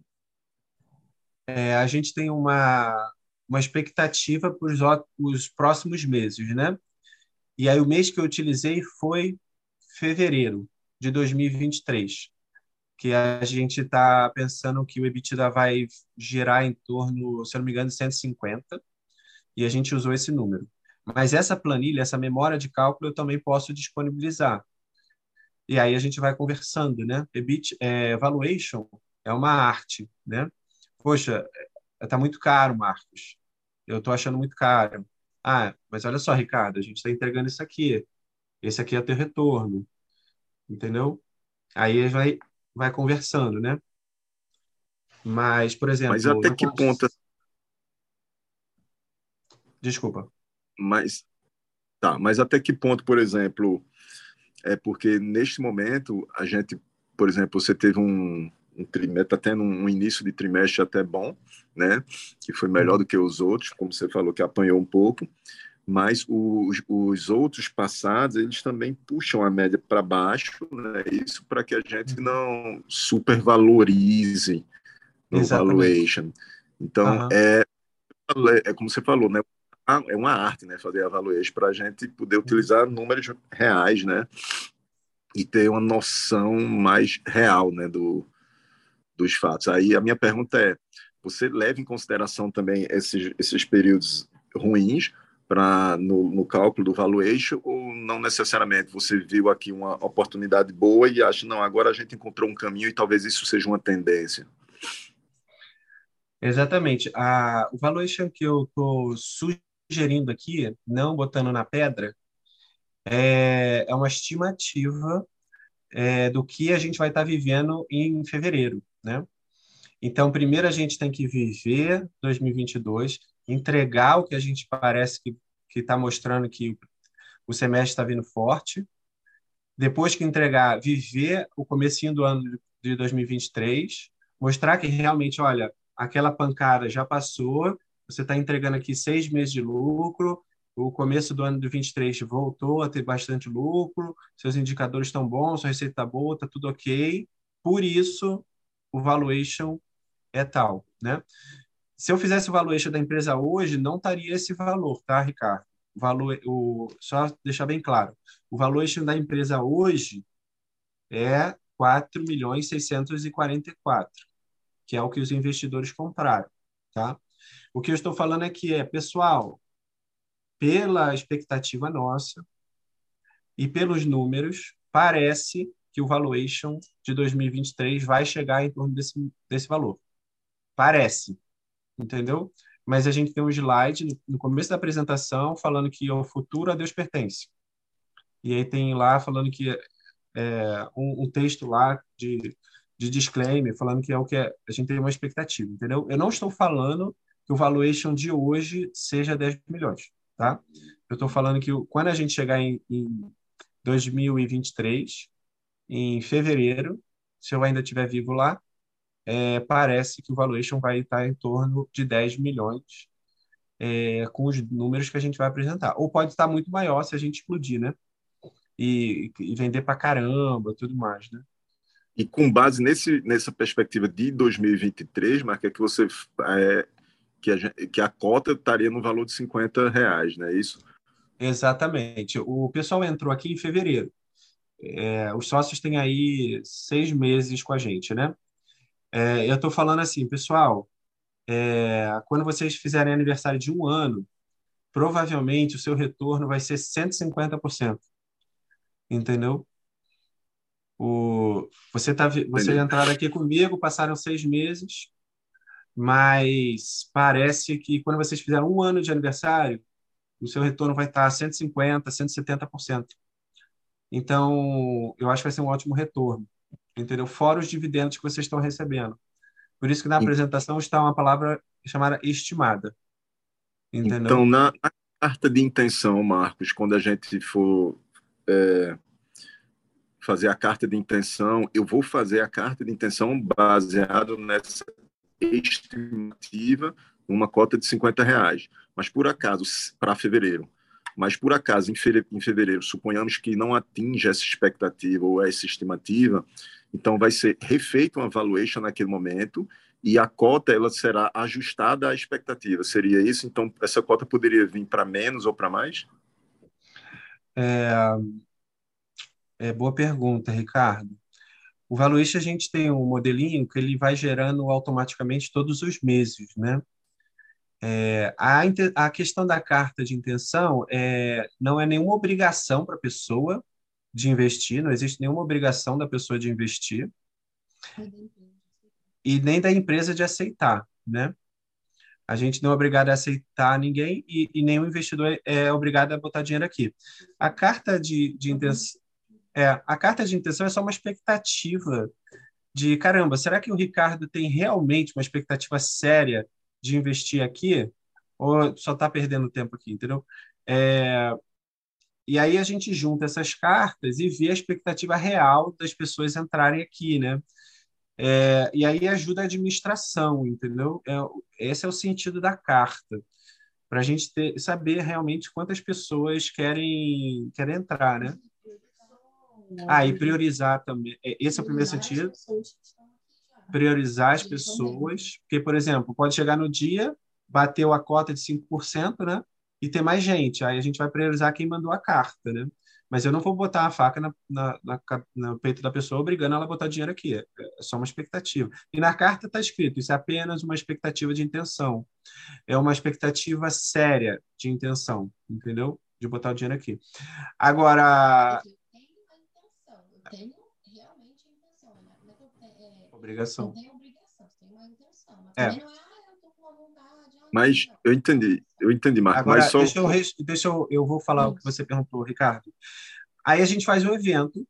É, a gente tem uma, uma expectativa para os, os próximos meses, né? E aí o mês que eu utilizei foi fevereiro de 2023, que a gente está pensando que o EBITDA vai girar em torno, se não me engano, de 150, e a gente usou esse número. Mas essa planilha, essa memória de cálculo, eu também posso disponibilizar. E aí a gente vai conversando, né? EBIT, é, é uma arte, né? Poxa, está muito caro, Marcos. Eu estou achando muito caro. Ah, mas olha só, Ricardo, a gente está entregando isso aqui. Esse aqui é o teu retorno. Entendeu? Aí vai, vai conversando, né? Mas, por exemplo. Mas até que ponto. Desculpa. Mas. Tá, mas até que ponto, por exemplo. É porque neste momento a gente, por exemplo, você teve um, um trimestre, está tendo um início de trimestre até bom, né? Que foi melhor do que os outros, como você falou, que apanhou um pouco. Mas os, os outros passados, eles também puxam a média para baixo, né? Isso para que a gente não supervalorize no Exatamente. valuation. Então, uhum. é, é como você falou, né? É uma arte, né? Fazer a valuation para a gente poder utilizar números reais, né? E ter uma noção mais real, né? Do, dos fatos. Aí a minha pergunta é: você leva em consideração também esses, esses períodos ruins para no, no, cálculo do valuation ou não necessariamente? Você viu aqui uma oportunidade boa e acha não agora a gente encontrou um caminho e talvez isso seja uma tendência. Exatamente. A, o valuation que eu estou sugerindo aqui, não botando na pedra, é, é uma estimativa é, do que a gente vai estar tá vivendo em fevereiro né? Então, primeiro a gente tem que viver 2022, entregar o que a gente parece que está mostrando que o semestre está vindo forte. Depois que entregar, viver o comecinho do ano de 2023, mostrar que realmente, olha, aquela pancada já passou, você está entregando aqui seis meses de lucro, o começo do ano de 23 voltou a ter bastante lucro, seus indicadores estão bons, sua receita está boa, está tudo ok. Por isso, o valuation é tal, né? Se eu fizesse o valuation da empresa hoje, não estaria esse valor, tá, Ricardo? O valor, o, só deixar bem claro, o valuation da empresa hoje é 4 milhões 644, que é o que os investidores compraram, tá? O que eu estou falando aqui é, pessoal, pela expectativa nossa e pelos números, parece que o valuation de 2023 vai chegar em torno desse, desse valor. Parece, entendeu? Mas a gente tem um slide no, começo da apresentação falando que o futuro a Deus pertence. E aí tem lá falando que é, um, um, texto lá de, de disclaimer falando que é o que é, a gente tem uma expectativa, entendeu? Eu não estou falando que o valuation de hoje seja 10 milhões, tá? Eu estou falando que quando a gente chegar em, em 2023, em fevereiro, se eu ainda estiver vivo lá, é, parece que o valuation vai estar em torno de 10 milhões é, com os números que a gente vai apresentar. Ou pode estar muito maior se a gente explodir, né? E, e vender para caramba, tudo mais, né? E com base nesse, nessa perspectiva de 2023, Marca, é que você é, que, a, que a cota estaria no valor de 50 reais, não é isso? Exatamente. O pessoal entrou aqui em fevereiro. É, os sócios têm aí seis meses com a gente, né? É, eu estou falando assim, pessoal, é, quando vocês fizerem aniversário de um ano, provavelmente o seu retorno vai ser 150%. Entendeu? O, você tá, você entraram aqui comigo, passaram seis meses, mas parece que quando vocês fizerem um ano de aniversário, o seu retorno vai estar 150%, 170%. Então, eu acho que vai ser um ótimo retorno, entendeu? Fora os dividendos que vocês estão recebendo. Por isso que na apresentação está uma palavra chamada estimada. Entendeu? Então, na, na carta de intenção, Marcos, quando a gente for é, fazer a carta de intenção, eu vou fazer a carta de intenção baseado nessa estimativa, uma cota de 50 reais. Mas, por acaso, para fevereiro, mas por acaso em fevereiro, suponhamos que não atinja essa expectativa ou essa estimativa, então vai ser refeito uma valuation naquele momento e a cota ela será ajustada à expectativa. Seria isso? Então essa cota poderia vir para menos ou para mais? É, é boa pergunta, Ricardo. O valuation a gente tem um modelinho que ele vai gerando automaticamente todos os meses, né? É, a, a questão da carta de intenção é, não é nenhuma obrigação para a pessoa de investir, não existe nenhuma obrigação da pessoa de investir e nem da empresa de aceitar, né? A gente não é obrigado a aceitar ninguém e, e nenhum investidor é obrigado a botar dinheiro aqui. A carta de, de intenção é, a carta de intenção é só uma expectativa de caramba, será que o Ricardo tem realmente uma expectativa séria de investir aqui? Ou só está perdendo tempo aqui, entendeu? É, e aí a gente junta essas cartas e vê a expectativa real das pessoas entrarem aqui, né? É, e aí ajuda a administração, entendeu? É, esse é o sentido da carta, para a gente ter, saber realmente quantas pessoas querem, querem entrar, né? Ah, e priorizar também. É, esse é o primeiro sentido. Priorizar as pessoas, porque, por exemplo, pode chegar no dia, bateu a cota de 5%, né? E ter mais gente. Aí a gente vai priorizar quem mandou a carta, né? Mas eu não vou botar a faca na, na, na, no peito da pessoa obrigando ela a botar dinheiro aqui. É, é só uma expectativa. E na carta está escrito: isso é apenas uma expectativa de intenção. É uma expectativa séria de intenção, entendeu? De botar o dinheiro aqui. Agora. Eu tenho realmente a obrigação. Eu tenho obrigação, tem uma intenção. Mas é. também não é, ah, eu tô com uma vontade. Ah, mas eu entendi, eu entendi, Marco. Agora, mas só... deixa, eu, deixa eu, eu vou falar Isso. o que você perguntou, Ricardo. Aí a gente faz um evento,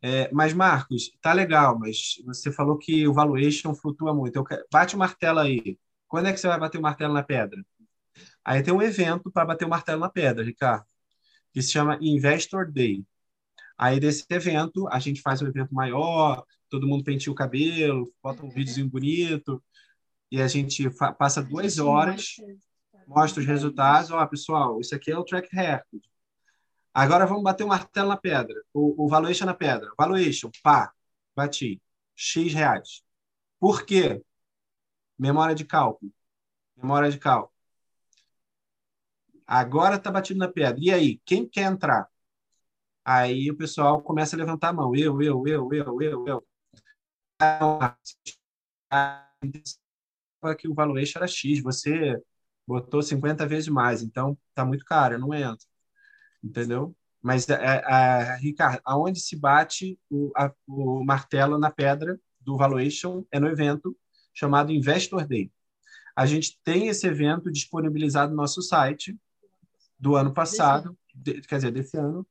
é, mas Marcos, tá legal, mas você falou que o valuation flutua muito. Eu quero, bate o martelo aí. Quando é que você vai bater o martelo na pedra? Aí tem um evento para bater o martelo na pedra, Ricardo, que se chama Investor Day. Aí desse evento, a gente faz um evento maior, todo mundo penteia o cabelo, bota um videozinho bonito, e a gente passa duas horas, mostra os resultados. Ó, pessoal, isso aqui é o track record. Agora vamos bater o martelo na pedra, o, o valuation na pedra. Valuation, pá, bati. X reais. Por quê? Memória de cálculo. Memória de cálculo. Agora está batido na pedra. E aí, quem quer entrar? Aí o pessoal começa a levantar a mão. Eu, eu, eu, eu, eu, eu. Que o valuation era X, você botou 50 vezes mais, então tá muito caro, não entro. Entendeu? Mas, a, a, a, Ricardo, aonde se bate o, a, o martelo na pedra do valuation é no evento chamado Investor Day. A gente tem esse evento disponibilizado no nosso site do ano passado, de, quer dizer, desse ano,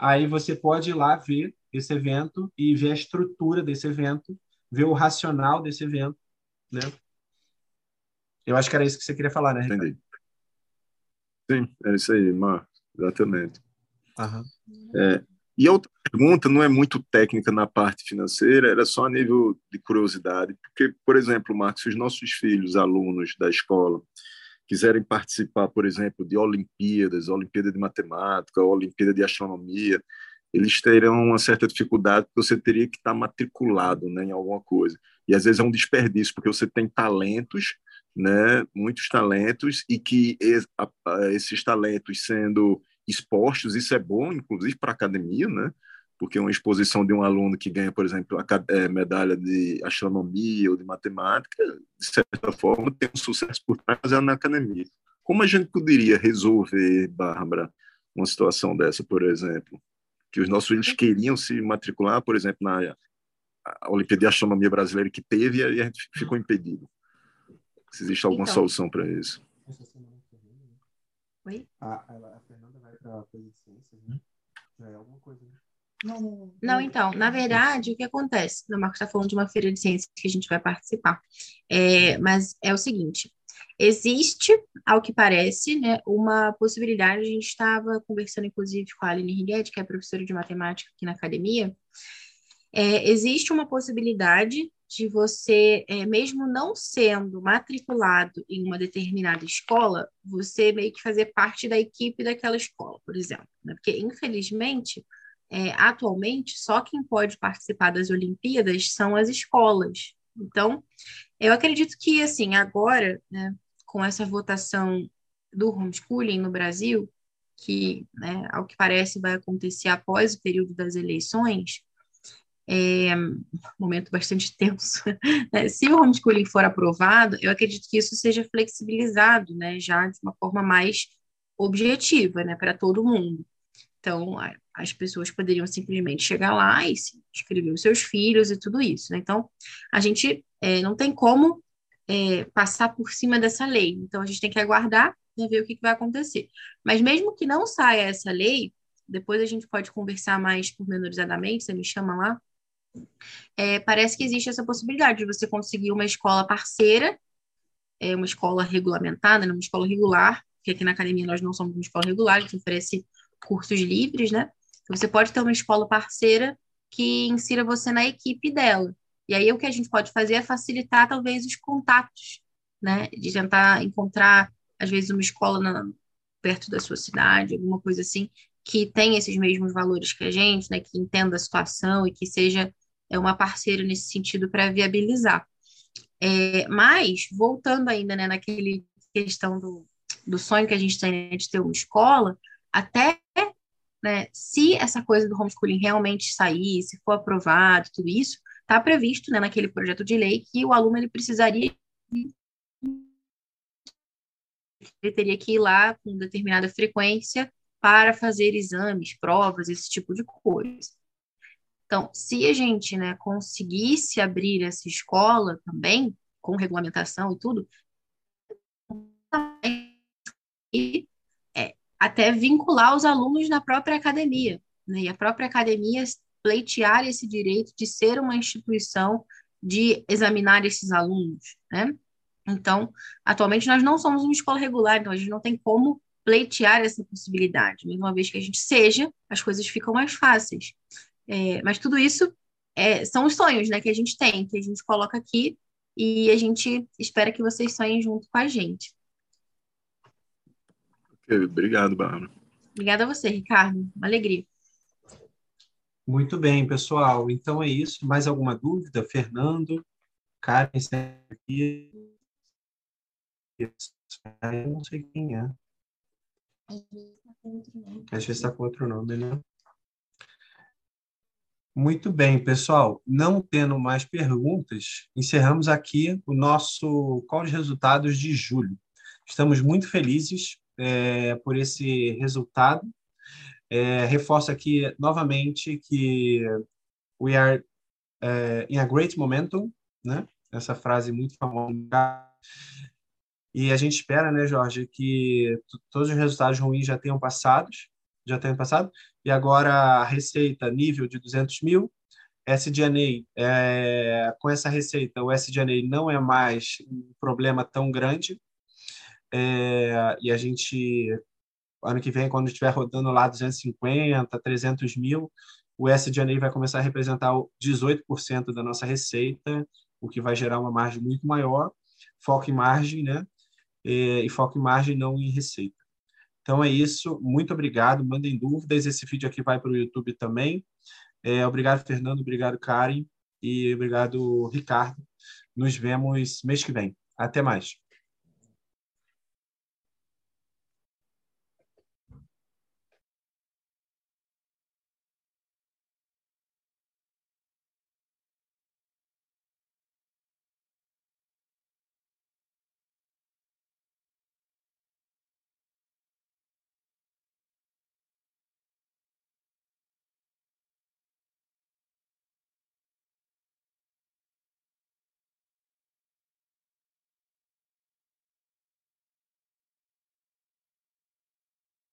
Aí você pode ir lá ver esse evento e ver a estrutura desse evento, ver o racional desse evento, né? Eu acho que era isso que você queria falar, né, Ricardo? Entendi. Sim, é isso aí, Marcos, exatamente. Uhum. É, e a outra pergunta não é muito técnica na parte financeira, era só a nível de curiosidade, porque, por exemplo, Marcos, se os nossos filhos, alunos da escola, quiserem participar, por exemplo, de Olimpíadas, Olimpíada de Matemática, Olimpíada de Astronomia, eles terão uma certa dificuldade, porque você teria que estar matriculado né, em alguma coisa. E às vezes é um desperdício, porque você tem talentos, né, muitos talentos, e que esses talentos sendo expostos, isso é bom, inclusive, para a academia, né? porque uma exposição de um aluno que ganha, por exemplo, a é, medalha de astronomia ou de matemática, de certa forma, tem um sucesso por trás na academia. Como a gente poderia resolver, Bárbara, uma situação dessa, por exemplo? Que os nossos filhos queriam se matricular, por exemplo, na Olimpíada de Astronomia Brasileira que teve e a gente ficou impedido. Se existe alguma então, solução para isso. Oi? A, a, Fernanda vai para a coisa de ciências, né? Já é alguma coisa, né? Não, não, então, na verdade, o que acontece? O Marcos está falando de uma feira de ciências que a gente vai participar. É, mas é o seguinte: existe, ao que parece, né, uma possibilidade. A gente estava conversando, inclusive, com a Aline Riguetti, que é professora de matemática aqui na academia. É, existe uma possibilidade de você, é, mesmo não sendo matriculado em uma determinada escola, você meio que fazer parte da equipe daquela escola, por exemplo. Né? Porque, infelizmente, é, atualmente, só quem pode participar das Olimpíadas são as escolas. Então, eu acredito que, assim, agora, né, com essa votação do homeschooling no Brasil, que, né, ao que parece, vai acontecer após o período das eleições, é momento bastante [laughs] tenso. Né? Se o homeschooling for aprovado, eu acredito que isso seja flexibilizado, né, já de uma forma mais objetiva, né, para todo mundo. Então, as pessoas poderiam simplesmente chegar lá e inscrever os seus filhos e tudo isso. Né? Então, a gente é, não tem como é, passar por cima dessa lei. Então, a gente tem que aguardar né, ver o que, que vai acontecer. Mas mesmo que não saia essa lei, depois a gente pode conversar mais pormenorizadamente, você me chama lá. É, parece que existe essa possibilidade de você conseguir uma escola parceira, é, uma escola regulamentada, né, uma escola regular, porque aqui na academia nós não somos uma escola regular, a gente oferece cursos livres, né? Você pode ter uma escola parceira que insira você na equipe dela. E aí o que a gente pode fazer é facilitar talvez os contatos, né? De tentar encontrar às vezes uma escola na, perto da sua cidade, alguma coisa assim, que tem esses mesmos valores que a gente, né? Que entenda a situação e que seja é uma parceira nesse sentido para viabilizar. É, mas voltando ainda, né? Naquele questão do, do sonho que a gente tem de ter uma escola, até né, se essa coisa do homeschooling realmente sair, se for aprovado, tudo isso, está previsto né, naquele projeto de lei que o aluno ele precisaria ele teria que ir lá com determinada frequência para fazer exames, provas, esse tipo de coisa. Então, se a gente né, conseguisse abrir essa escola também, com regulamentação e tudo, e até vincular os alunos na própria academia, né, e a própria academia pleitear esse direito de ser uma instituição de examinar esses alunos, né? Então, atualmente nós não somos uma escola regular, então a gente não tem como pleitear essa possibilidade. Mesmo uma vez que a gente seja, as coisas ficam mais fáceis. É, mas tudo isso é, são os sonhos, né, que a gente tem, que a gente coloca aqui e a gente espera que vocês sonhem junto com a gente. Obrigado, Bárbara. Obrigada a você, Ricardo. Uma alegria. Muito bem, pessoal. Então é isso. Mais alguma dúvida? Fernando, Karen, aqui. Eu não sei quem é. Às vezes está com outro nome, né? Muito bem, pessoal. Não tendo mais perguntas, encerramos aqui o nosso call de resultados de julho. Estamos muito felizes é, por esse resultado é, reforço aqui novamente que we are uh, in a great momentum, né? Essa frase muito famosa. E a gente espera, né, Jorge, que todos os resultados ruins já tenham passado, já tenham passado. E agora a receita nível de 200 mil, SDNA, é, com essa receita, o SDNA não é mais um problema tão grande. É, e a gente ano que vem, quando estiver rodando lá 250, 300 mil, o SDNA vai começar a representar 18% da nossa receita, o que vai gerar uma margem muito maior. Foco em margem, né? E, e foco em margem, não em receita. Então é isso. Muito obrigado. Mandem dúvidas. Esse vídeo aqui vai para o YouTube também. É, obrigado, Fernando. Obrigado, Karen. E obrigado, Ricardo. Nos vemos mês que vem. Até mais.